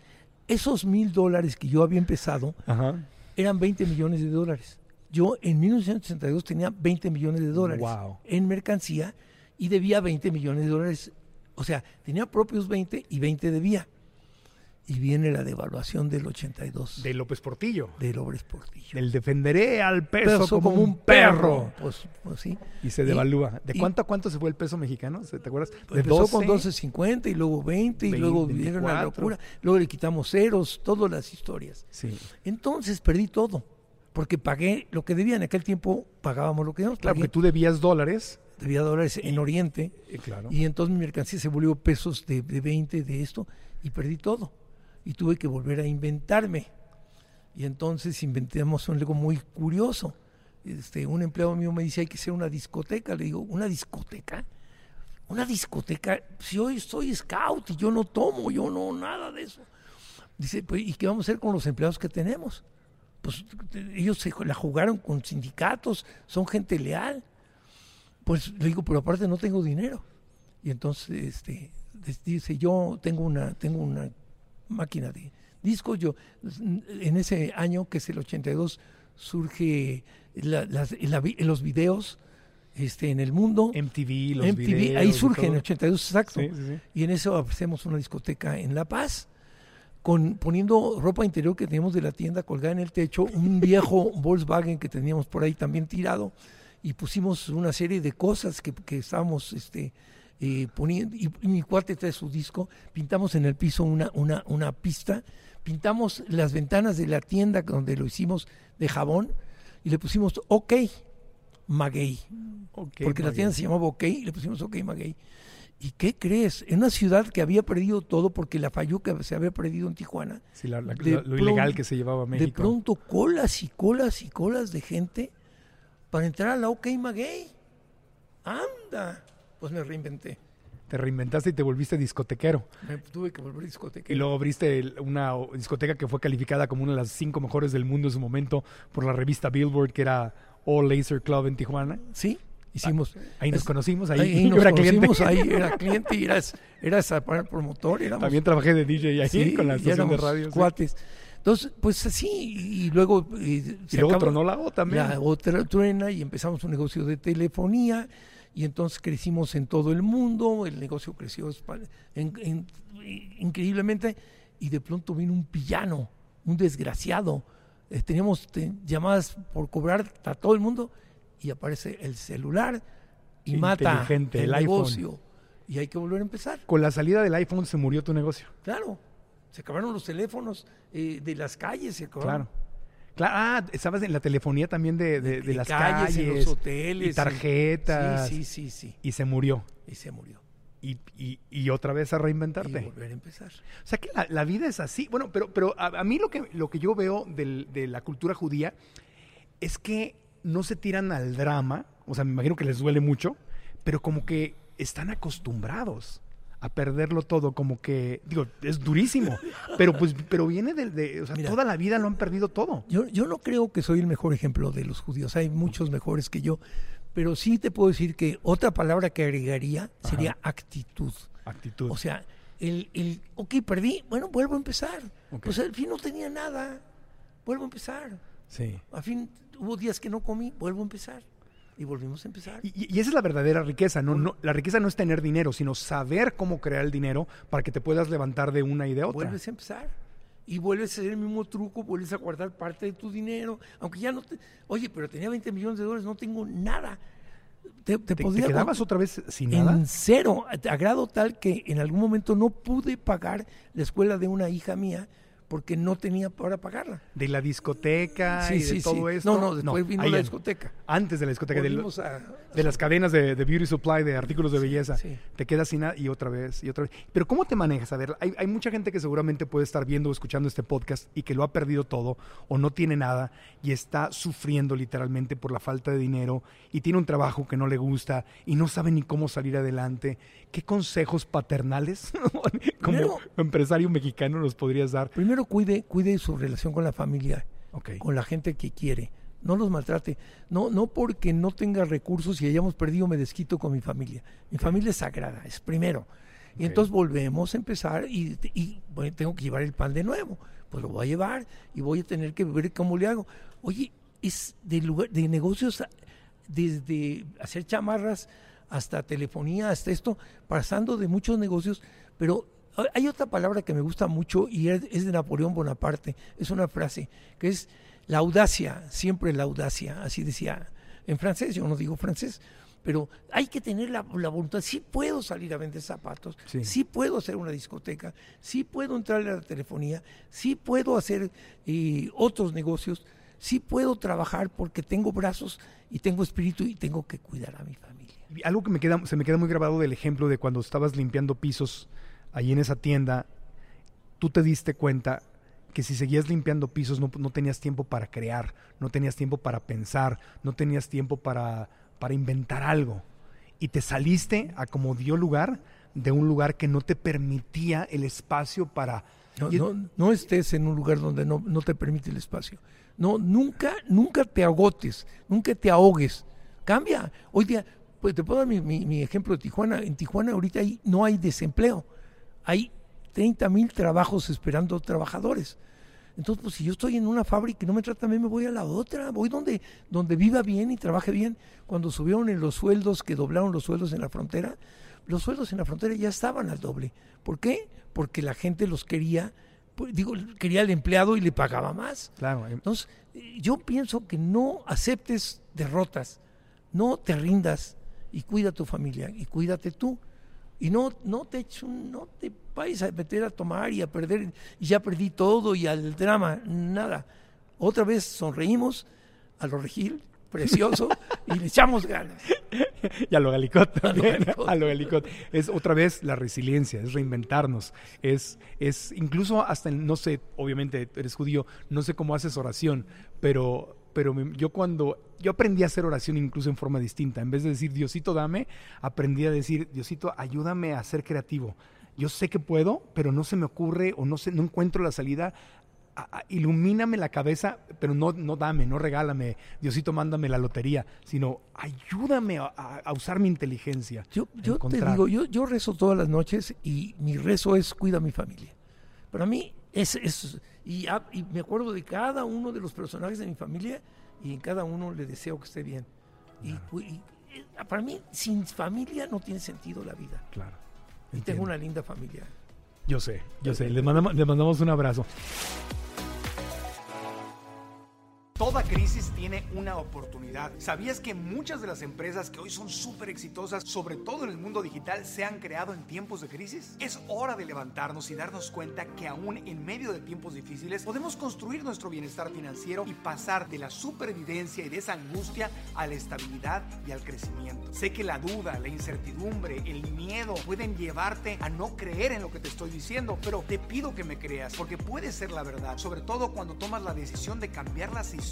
esos mil dólares que yo había empezado Ajá. eran 20 millones de dólares. Yo en 1982 tenía 20 millones de dólares Wow. en mercancía y debía 20 millones de dólares. O sea, tenía propios 20 y 20 debía. Y viene la devaluación del 82 De López Portillo. de López Portillo. Del defenderé al peso, Peso como, un perro. Pues, pues sí. Y se devalúa. ¿De y- cuánto a cuánto se fue el peso mexicano? ¿Se- ¿Te acuerdas? De Empezó con 12.50 y luego 20 y 20, luego vieron la 24. locura. Luego le quitamos ceros, todas las historias. Sí. Entonces perdí todo. Porque pagué lo que debía en aquel tiempo, pagábamos lo que debíamos. Claro, porque tú debías dólares. Debía dólares en Oriente. Eh, claro. Y entonces mi mercancía se volvió pesos de, de 20 de esto y perdí todo. Y tuve que volver a inventarme. Y entonces inventamos algo muy curioso. Este, un empleado mío me dice, hay que hacer una discoteca. Le digo, ¿una discoteca? Una discoteca, si hoy soy scout y yo no tomo, yo no, nada de eso. Dice, pues, ¿y qué vamos a hacer con los empleados que tenemos? Pues ellos se la jugaron con sindicatos, son gente leal. Pues le digo, pero aparte no tengo dinero. Y entonces este, dice, yo tengo una, tengo una máquina de discos. Yo, en ese año, que es el 82, surge la- las- la- los videos este, en el mundo. MTV, los MTV, videos ahí surge en el 82, exacto. Sí, sí, sí. Y en eso hacemos una discoteca en La Paz, con, poniendo ropa interior que teníamos de la tienda colgada en el techo, un viejo Volkswagen que teníamos por ahí también tirado, y pusimos una serie de cosas que, que estábamos este, eh, poniendo, y, y mi cuate trae su disco, pintamos en el piso una, una, una pista, pintamos las ventanas de la tienda donde lo hicimos de jabón, y le pusimos OK, Maguey porque la tienda se llamaba OK y le pusimos OK Maguey. ¿Y qué crees? En una ciudad que había perdido todo porque la fayuca se había perdido en Tijuana, Sí, la- la- de lo, ilegal que se llevaba a de México. pronto colas y colas y colas de gente para entrar a la OK Maguey. ¡Anda! Pues me reinventé. Te reinventaste y te volviste discotequero. Me tuve que volver discoteca. Y luego abriste una discoteca que fue calificada como una de las cinco mejores del mundo en su momento por la revista Billboard, que era All Laser Club en Tijuana. Sí, hicimos. Ahí nos conocimos, ahí, Ahí, nos era cliente. conocimos, ahí era cliente y eras, eras promotor. Éramos, También trabajé de DJ ahí Sí, con la estación de radio. sí. Entonces, pues así, y luego... eh, Y se luego tronó la O también. La otra truena y empezamos un negocio de telefonía y entonces crecimos en todo el mundo, el negocio creció en- en- increíblemente y de pronto vino un pillano, un desgraciado. Eh, teníamos te- llamadas por cobrar a todo el mundo y aparece el celular y mata el, el iPhone. negocio y hay que volver a empezar. Con la salida del iPhone se murió tu negocio. Claro, se acabaron los teléfonos eh, de las calles, se acabaron. Claro. Claro, ah, estabas en la telefonía también de, de- de De las calles, calles, en los hoteles. y tarjetas, Sí, sí, sí, sí. y se murió. Y se murió. Y, y- y otra vez a Y reinventarte. volver a empezar. O sea que la, la vida es así. Bueno, pero, pero a, a mí lo que, lo que yo veo del- de la cultura judía es que no se tiran al drama. O sea, me imagino que les duele mucho, pero como que están acostumbrados a perderlo todo, como que, digo, es durísimo, pero pues, pero viene del, de, o sea, Mira. toda la vida lo han perdido todo. Yo, yo no creo que soy el mejor ejemplo de los judíos. Hay muchos mejores que yo. Pero sí te puedo decir que otra palabra que agregaría sería actitud. Actitud. O sea, el, el, ok, perdí, bueno, vuelvo a empezar. Pues al fin no tenía nada, vuelvo a empezar. sí. Al fin hubo días que no comí, vuelvo a empezar. Y volvimos a empezar. Y, y esa es la verdadera riqueza, ¿no? no la riqueza no es tener dinero, sino saber cómo crear el dinero para que te puedas levantar de una y de otra. vuelves a empezar. Y vuelves a hacer el mismo truco, vuelves a guardar parte de tu dinero, aunque ya no te... Oye, pero tenía 20 millones de dólares, no tengo nada. Te, te ¿Te, te podría quedabas otra vez sin nada? en cero, a grado tal que en algún momento no pude pagar la escuela de una hija mía porque no tenía para pagarla. De la discoteca y de todo sí. esto. No, no, después vino ahí la discoteca. Antes de la discoteca, de, a- las cadenas de, de Beauty Supply, de artículos de belleza. sí. Te quedas sin nada y otra vez y otra vez. Pero ¿cómo te manejas? A ver, hay, hay mucha gente que seguramente puede estar viendo o escuchando este podcast y que lo ha perdido todo o no tiene nada y está sufriendo literalmente por la falta de dinero y tiene un trabajo que no le gusta y no sabe ni cómo salir adelante. ¿Qué consejos paternales como Primero- empresario mexicano nos podrías dar? Primero cuide, cuide su relación con la familia, Ok. con la gente que quiere. No los maltrate. No, no porque no tenga recursos y hayamos perdido me desquito con mi familia. Mi familia es sagrada, es primero. Y entonces volvemos a empezar y, y, bueno, tengo que llevar el pan de nuevo. Pues lo voy a llevar y voy a tener que ver cómo le hago. Oye, es de lugar, de negocios desde hacer chamarras hasta telefonía, hasta esto, pasando de muchos negocios, pero hay- otra palabra que me gusta mucho y es, es de Napoleón Bonaparte, es una frase que es la audacia, siempre la audacia, así decía en francés, yo no digo francés, pero hay que tener la, la voluntad, sí puedo salir a vender zapatos, Sí. sí. puedo hacer una discoteca, sí puedo entrar a la telefonía, sí puedo hacer eh, otros negocios, sí puedo trabajar porque tengo brazos y tengo espíritu y tengo que cuidar a mi familia. Y Algo que me queda, se me queda muy grabado del ejemplo de cuando estabas limpiando pisos ahí en esa tienda, tú te diste cuenta que si seguías limpiando pisos no, no tenías tiempo para crear, no tenías tiempo para pensar, no tenías tiempo para, para inventar algo. Y te saliste a como dio lugar de un lugar que no te permitía el espacio para no, no estés en un lugar donde no, no te permite el espacio. No, nunca, nunca te agotes, nunca te ahogues. Cambia. Hoy día, pues te puedo dar mi, ejemplo de Tijuana. En Tijuana ahorita hay- no hay desempleo. Hay 30 mil trabajos esperando trabajadores. Entonces, pues si yo estoy en una fábrica y no me trata bien, me voy a la otra. Voy donde, donde viva bien y trabaje bien. Cuando subieron los sueldos, que doblaron los sueldos en la frontera, los sueldos en la frontera ya estaban al doble. ¿Por qué? Porque la gente los quería, digo, quería el empleado y le pagaba más. Claro, em, Entonces, yo pienso que no aceptes derrotas, no te rindas y cuida a tu familia y cuídate tú. Y no, no te no te vayas a meter a tomar y a perder, y ya perdí todo y al drama, nada. Otra vez sonreímos a lo regil, precioso, y le echamos ganas. Y a lo galicot también. A lo galicot. Es otra vez la resiliencia, es reinventarnos. Es, es incluso hasta, no sé, obviamente eres judío, no sé cómo haces oración, pero, pero me- yo cuando, yo aprendí a hacer oración incluso en forma distinta. En vez de decir, Diosito, dame, aprendí a decir, Diosito, ayúdame a ser creativo. Yo sé que puedo, pero no se me ocurre o no, sé, no encuentro la salida. A- a- ilumíname la cabeza, pero no, no dame, no regálame, Diosito, mándame la lotería, sino ayúdame a, usar mi inteligencia. Yo, yo te digo, yo, yo rezo todas las noches y mi rezo es cuida a mi familia. Para mí es, es y, me acuerdo de cada uno de los personajes de mi familia y en cada uno le deseo que esté bien. Y, eh, para mí, sin familia no tiene sentido la vida. Claro. Y tengo una linda familia. Yo sé, yo sé. Les mandamos, les mandamos un abrazo. Toda crisis tiene una oportunidad. ¿Sabías que muchas de las empresas que hoy son súper exitosas, sobre todo en el mundo digital, se han creado en tiempos de crisis? Es hora de levantarnos y darnos cuenta que aún en medio de tiempos difíciles podemos construir nuestro bienestar financiero y pasar de la supervivencia y de esa angustia a la estabilidad y al crecimiento. Sé que la duda, la incertidumbre, el miedo pueden llevarte a no creer en lo que te estoy diciendo, pero te pido que me creas porque puede ser la verdad, sobre todo cuando tomas la decisión de cambiar las historias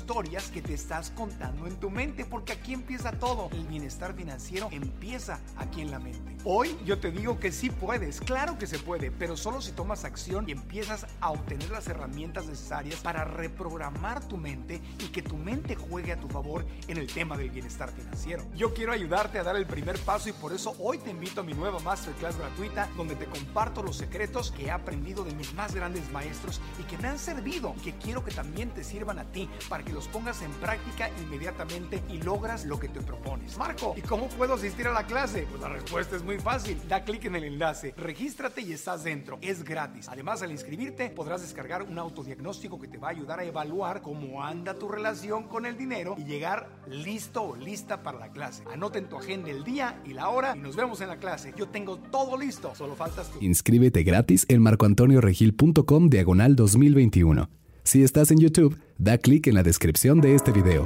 que te estás contando en tu mente, porque aquí empieza todo. El bienestar financiero empieza aquí en la mente. Hoy yo te digo que sí puedes, claro que se puede, pero solo si tomas acción y empiezas a obtener las herramientas necesarias para reprogramar tu mente y que tu mente juegue a tu favor en el tema del bienestar financiero. Yo quiero ayudarte a dar el primer paso y por eso hoy te invito a mi nueva masterclass gratuita donde te comparto los secretos que he aprendido de mis más grandes maestros y que me han servido y que quiero que también te sirvan a ti para que los pongas en práctica inmediatamente y logras lo que te propones. Marco, ¿y cómo puedo asistir a la clase? Pues la respuesta es muy fácil. Da clic en el enlace, regístrate y estás dentro. Es gratis. Además, al inscribirte podrás descargar un autodiagnóstico que te va a ayudar a evaluar cómo anda tu relación con el dinero y llegar listo o lista para la clase. Anota en tu agenda el día y la hora y nos vemos en la clase. Yo tengo todo listo, solo faltas tú. Inscríbete gratis en marcoantonioregil.com diagonal 2021. Si estás en YouTube, da clic en la descripción de este video.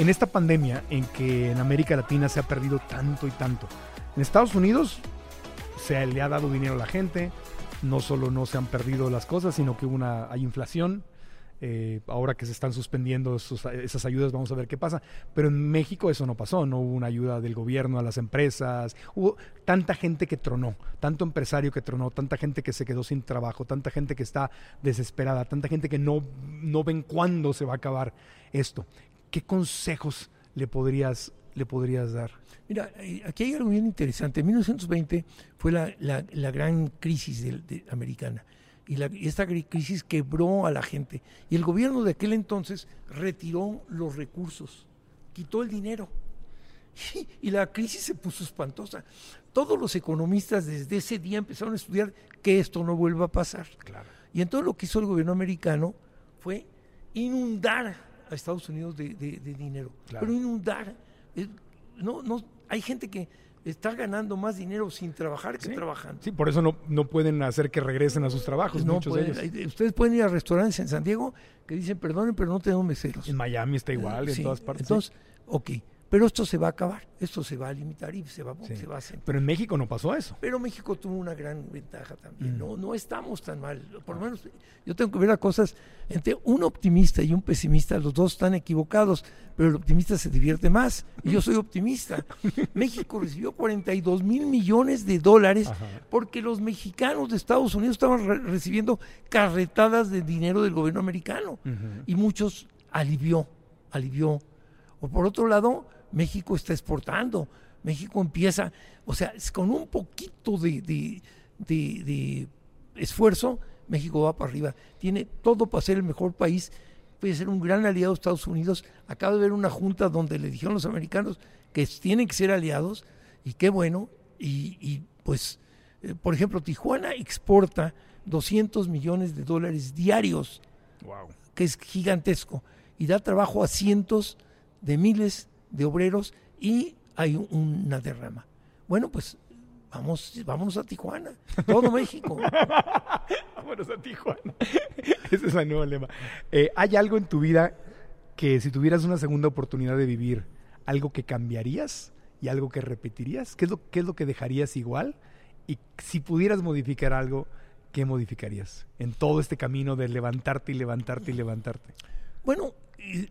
En esta pandemia en que en América Latina se ha perdido tanto y tanto. En Estados Unidos se le ha dado dinero a la gente. No solo no se han perdido las cosas, sino que una, hay inflación. Eh, ahora que se están suspendiendo esas ayudas, vamos a ver qué pasa. Pero en México eso no pasó, no hubo una ayuda del gobierno a las empresas, hubo tanta gente que tronó, tanto empresario que tronó, tanta gente que se quedó sin trabajo, tanta gente que está desesperada, tanta gente que no, no ven cuándo se va a acabar esto. ¿Qué consejos le podrías, le podrías dar? Mira, eh, aquí hay algo bien interesante. En 1920 fue la, la- la gran crisis del- de- americana. Y, la- y esta crisis quebró a la gente. Y el gobierno de aquel entonces retiró los recursos, quitó el dinero. Y, la crisis se puso espantosa. Todos los economistas desde ese día empezaron a estudiar que esto no vuelva a pasar. Y entonces lo que hizo el gobierno americano fue inundar a Estados Unidos de, de- de dinero. Claro. Pero inundar. eh, no, no, hay gente que está ganando más dinero sin trabajar que Sí. trabajando. Sí, por eso no, no pueden hacer que regresen a sus trabajos, No muchos pueden- de ellos. ustedes pueden ir a restaurantes en San Diego que dicen, perdonen, pero no tenemos meseros. En Miami está igual, Eh, en sí, todas partes. Entonces, ok, Pero esto se va a acabar, esto se va a limitar y se va, Sí. se va a sentir. Pero en México no pasó eso. Pero México tuvo una gran ventaja también. Mm. No, no estamos tan mal. Por lo menos yo tengo que ver las cosas entre un optimista y un pesimista. Los dos están equivocados, pero el optimista se divierte más. Y yo soy optimista. México recibió 42 mil millones de dólares Ajá. porque los mexicanos de Estados Unidos estaban re- recibiendo carretadas de dinero del gobierno americano. Y muchos alivió, alivió. O por otro lado, México está exportando. México empieza, o sea, es con un poquito de, de- de- de esfuerzo, México va para arriba. Tiene todo para ser el mejor país, puede ser un gran aliado de Estados Unidos. Acabo de ver una junta donde le dijeron los americanos que tienen que ser aliados, y qué bueno. Y, y, pues, eh, por ejemplo, Tijuana exporta 200 millones de dólares diarios Wow. que es gigantesco y da trabajo a cientos de miles de obreros y hay un- una derrama. Bueno, pues vamos, vámonos a Tijuana, todo México. Vámonos a Tijuana. Ese es el nuevo lema. Eh, ¿Hay algo en tu vida que si tuvieras una segunda oportunidad de vivir, algo que cambiarías y algo que repetirías? ¿Qué es lo, qué es lo que dejarías igual? Y si pudieras modificar algo, ¿qué modificarías en todo este camino de levantarte y levantarte y levantarte? Bueno,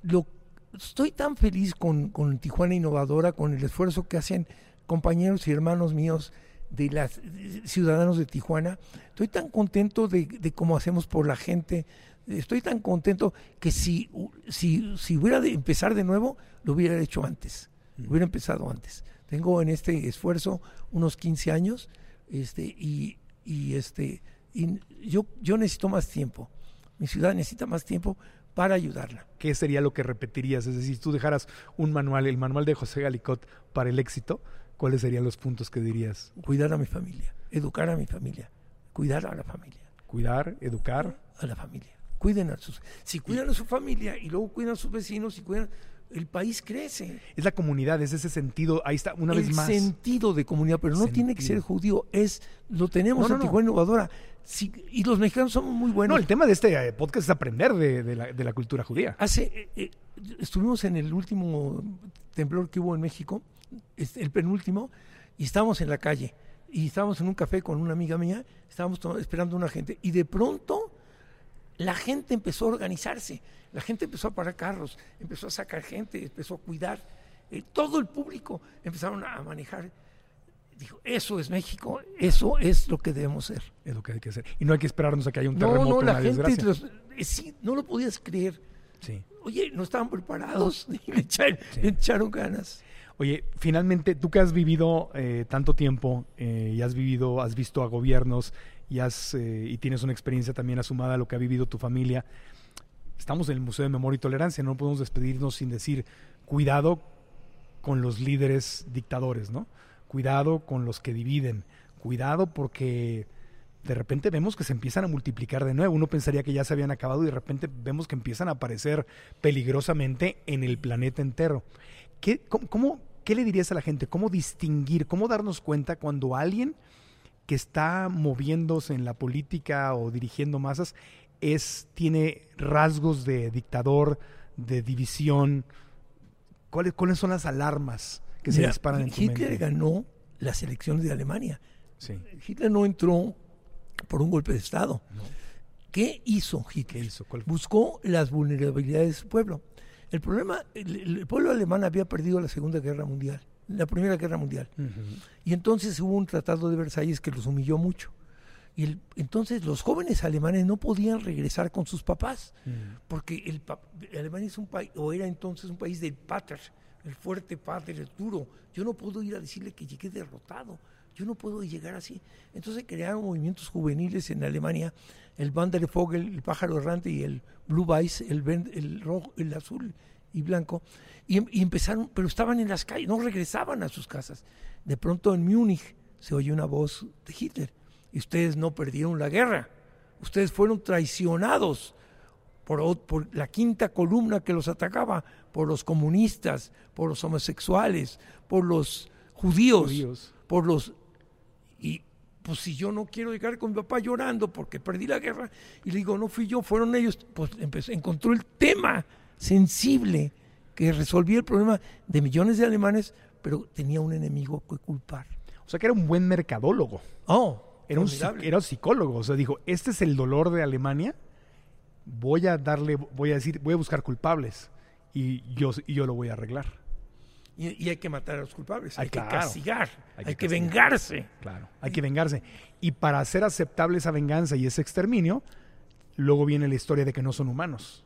lo, estoy tan feliz con, con Tijuana Innovadora, con el esfuerzo que hacen compañeros y hermanos míos de los ciudadanos de Tijuana. Estoy tan contento de, de cómo hacemos por la gente. Estoy tan contento que si, si, si hubiera de empezar de nuevo, lo hubiera hecho antes. Lo hubiera empezado antes. Tengo en este esfuerzo unos 15 años este, y, y, este, y yo, yo necesito más tiempo. Mi ciudad necesita más tiempo para ayudarla. ¿Qué sería lo que repetirías? Es decir, si tú dejaras un manual, el manual de José Galicot para el éxito, ¿cuáles serían los puntos que dirías? Cuidar a mi familia, educar a mi familia, cuidar a la familia, Cuidar, educar. a la familia. Cuiden a sus... Si cuidan a su familia y luego cuidan a sus vecinos y cuidan... El país crece. Es la comunidad, es ese sentido. Ahí está, una el vez más. sentido de comunidad, pero no tiene que ser judío, es lo tenemos No, en no. Tijuana Innovadora. Sí, y los mexicanos somos muy buenos. No, el tema de este eh, podcast es aprender de, de la, de la cultura judía. Hace, eh, eh, estuvimos en el último temblor que hubo en México, el penúltimo, y estábamos en la calle. Y estábamos en un café con una amiga mía, estábamos esperando a una gente, y de pronto la gente empezó a organizarse, la gente empezó a parar carros, empezó a sacar gente, empezó a cuidar. eh, todo el público empezaron a manejar. Dijo, eso es México, eso es lo que debemos ser. Es lo que hay que hacer. Y no hay que esperarnos a que haya un No, terremoto, no, la una gente, desgracia. los- eh, sí, no lo podías creer. Sí. Oye, no estaban preparados y le echaron, le echaron ganas. Oye, finalmente, tú que has vivido eh, tanto tiempo eh, y has vivido, has visto a gobiernos eh, y tienes una experiencia también asumada a lo que ha vivido tu familia, estamos en el Museo de Memoria y Tolerancia, no podemos despedirnos sin decir cuidado con los líderes dictadores, ¿no? Cuidado con los que dividen, cuidado porque de repente vemos que se empiezan a multiplicar de nuevo. Uno pensaría que ya se habían acabado y de repente vemos que empiezan a aparecer peligrosamente en el planeta entero. ¿Qué, cómo- qué le dirías a la gente? ¿Cómo distinguir, cómo darnos cuenta cuando alguien que está moviéndose en la política o dirigiendo masas es, tiene rasgos de dictador, de división? ¿Cuáles, cuáles son las alarmas que se disparan en tu Hitler mente? ganó las elecciones de Alemania. Sí. Hitler no entró por un golpe de Estado. ¿Qué hizo Hitler? Buscó las vulnerabilidades de su pueblo. El problema, el, el pueblo alemán había perdido la Segunda Guerra Mundial, la Primera Guerra Mundial. Y entonces hubo un tratado de Versalles que los humilló mucho. Y el- entonces los jóvenes alemanes no podían regresar con sus papás, porque el, Alemania es un país, o era entonces un país del pater, el fuerte pater, el duro. Yo no puedo ir a decirle que llegué derrotado. Yo no puedo llegar así. Entonces crearon movimientos juveniles en Alemania, el Wandervogel, el pájaro errante y el Blue Weiss, el, el rojo, el azul y blanco. Y, em- y empezaron, pero estaban en las calles, no regresaban a sus casas. De pronto en Múnich se oyó una voz de Hitler. Y ustedes no perdieron la guerra. Ustedes fueron traicionados por, por la quinta columna que los atacaba, por los comunistas, por los homosexuales, por los judíos, Judíos. por los... Y pues si yo no quiero llegar con mi papá llorando porque perdí la guerra, y le digo, no fui yo, fueron ellos, pues empezó, encontró el tema sensible que resolvía el problema de millones de alemanes, pero tenía un enemigo que culpar. O sea que era un buen mercadólogo. Oh, Era un, era un psicólogo. O sea, dijo, este es el dolor de Alemania. Voy a darle, voy a decir, voy a buscar culpables. Y yo, y yo lo voy a arreglar. Y, y hay que matar a los culpables, hay, Ay, que castigar, Hay hay, que que, castigar. vengarse. Claro. Hay que vengarse. Y para hacer aceptable esa venganza y ese exterminio, luego viene la historia de que no son humanos.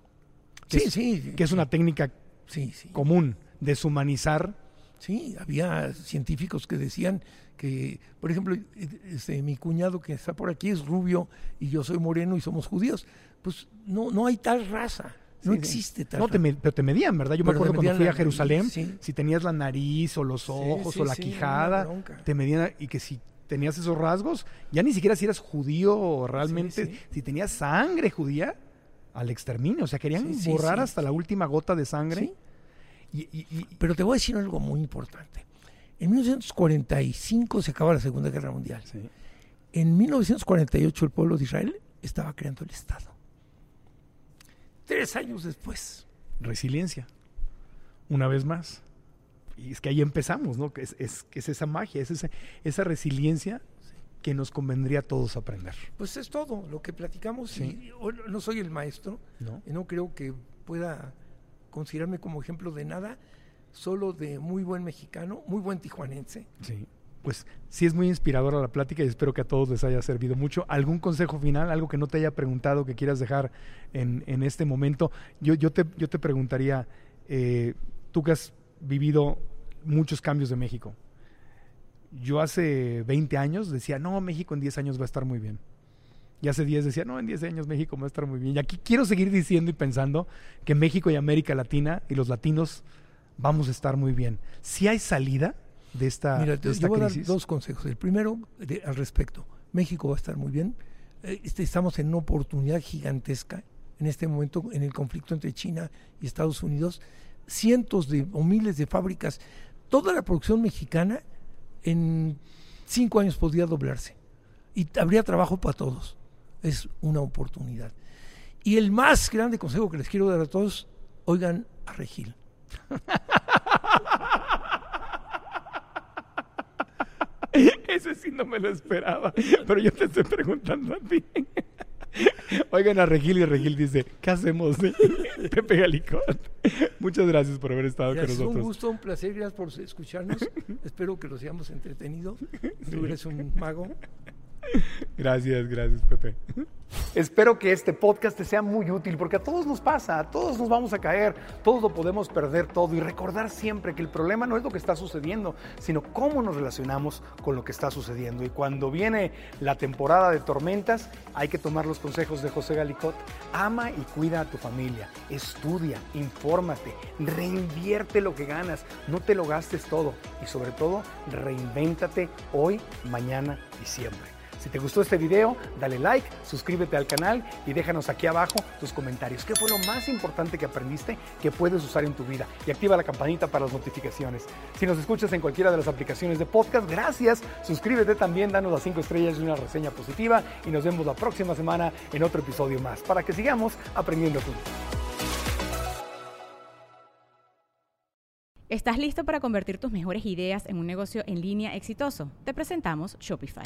Que Sí, es- sí. Que es una técnica Sí, sí. común, deshumanizar. Sí, había científicos que decían que, por ejemplo, este, mi cuñado que está por aquí es rubio y yo soy moreno y somos judíos. Pues no, no hay tal raza, no Sí, existe tal No, te me- pero te medían, ¿verdad? Yo me Pero te acuerdo cuando fui a Jerusalén, sí. si tenías la nariz o los ojos sí, o la quijada, te medían y que si tenías esos rasgos, ya ni siquiera si eras judío o realmente, si tenías sangre judía, al exterminio. O sea, querían Sí, borrar sí. hasta la última gota de sangre. Y, y- y- Pero te voy a decir algo muy importante. En 1945 se acaba la Segunda Guerra Mundial. En 1948 el pueblo de Israel estaba creando el Estado. Tres años después. resiliencia. Una vez más. Y es que ahí empezamos, ¿no? Que es, es- esa magia, es esa, esa resiliencia que nos convendría a todos aprender. Pues es todo lo que platicamos. Sí. Y no soy el maestro, ¿no? y no creo que pueda considerarme como ejemplo de nada, solo de muy buen mexicano, muy buen tijuanense. Sí. Pues sí es muy inspiradora la plática y espero que a todos les haya servido mucho. ¿Algún consejo final, algo que no te haya preguntado que quieras dejar en, en este momento? Yo, yo, te, yo te preguntaría, eh, tú que has vivido muchos cambios de México. Yo hace 20 años decía, no, México en 10 años va a estar muy bien. Y hace 10 decía, no, en 10 años México va a estar muy bien. Y aquí quiero seguir diciendo y pensando que México y América Latina y los latinos vamos a estar muy bien. Si hay salida de esta, Mira, de te, te esta voy a dar crisis. dos consejos. El primero, de- al respecto, México va a estar muy bien. Eh, este, estamos en una oportunidad gigantesca en este momento en el conflicto entre China y Estados Unidos. Cientos de o miles de fábricas, toda la producción mexicana en cinco años podría doblarse y habría trabajo para todos. Es una oportunidad. Y el más grande consejo que les quiero dar a todos, oigan a Regil. Ese sí no me lo esperaba, pero yo te estoy preguntando a ti. Oigan a Regil y Regil dice, ¿qué hacemos? Pepe Galicot. Muchas gracias por haber estado con Gracias, un nosotros. gusto, un placer, gracias por escucharnos. Espero que los hayamos entretenido. Tú eres un mago. Gracias, gracias, Pepe. Espero que este podcast te sea muy útil porque a todos nos pasa, a todos nos vamos a caer, todos lo podemos perder todo y recordar siempre que el problema no es lo que está sucediendo, sino cómo nos relacionamos con lo que está sucediendo. Y cuando viene la temporada de tormentas, hay que tomar los consejos de José Galicot. Ama y cuida a tu familia, estudia, infórmate, reinvierte lo que ganas, no te lo gastes todo y sobre todo reinvéntate hoy, mañana y siempre. Si te gustó este video, dale like, suscríbete al canal y déjanos aquí abajo tus comentarios. ¿Qué fue lo más importante que aprendiste que puedes usar en tu vida? Y activa la campanita para las notificaciones. Si nos escuchas en cualquiera de las aplicaciones de podcast, gracias. Suscríbete también, danos las 5 estrellas y una reseña positiva. Y nos vemos la próxima semana en otro episodio más para que sigamos aprendiendo juntos. ¿Estás listo para convertir tus mejores ideas en un negocio en línea exitoso? Te presentamos Shopify.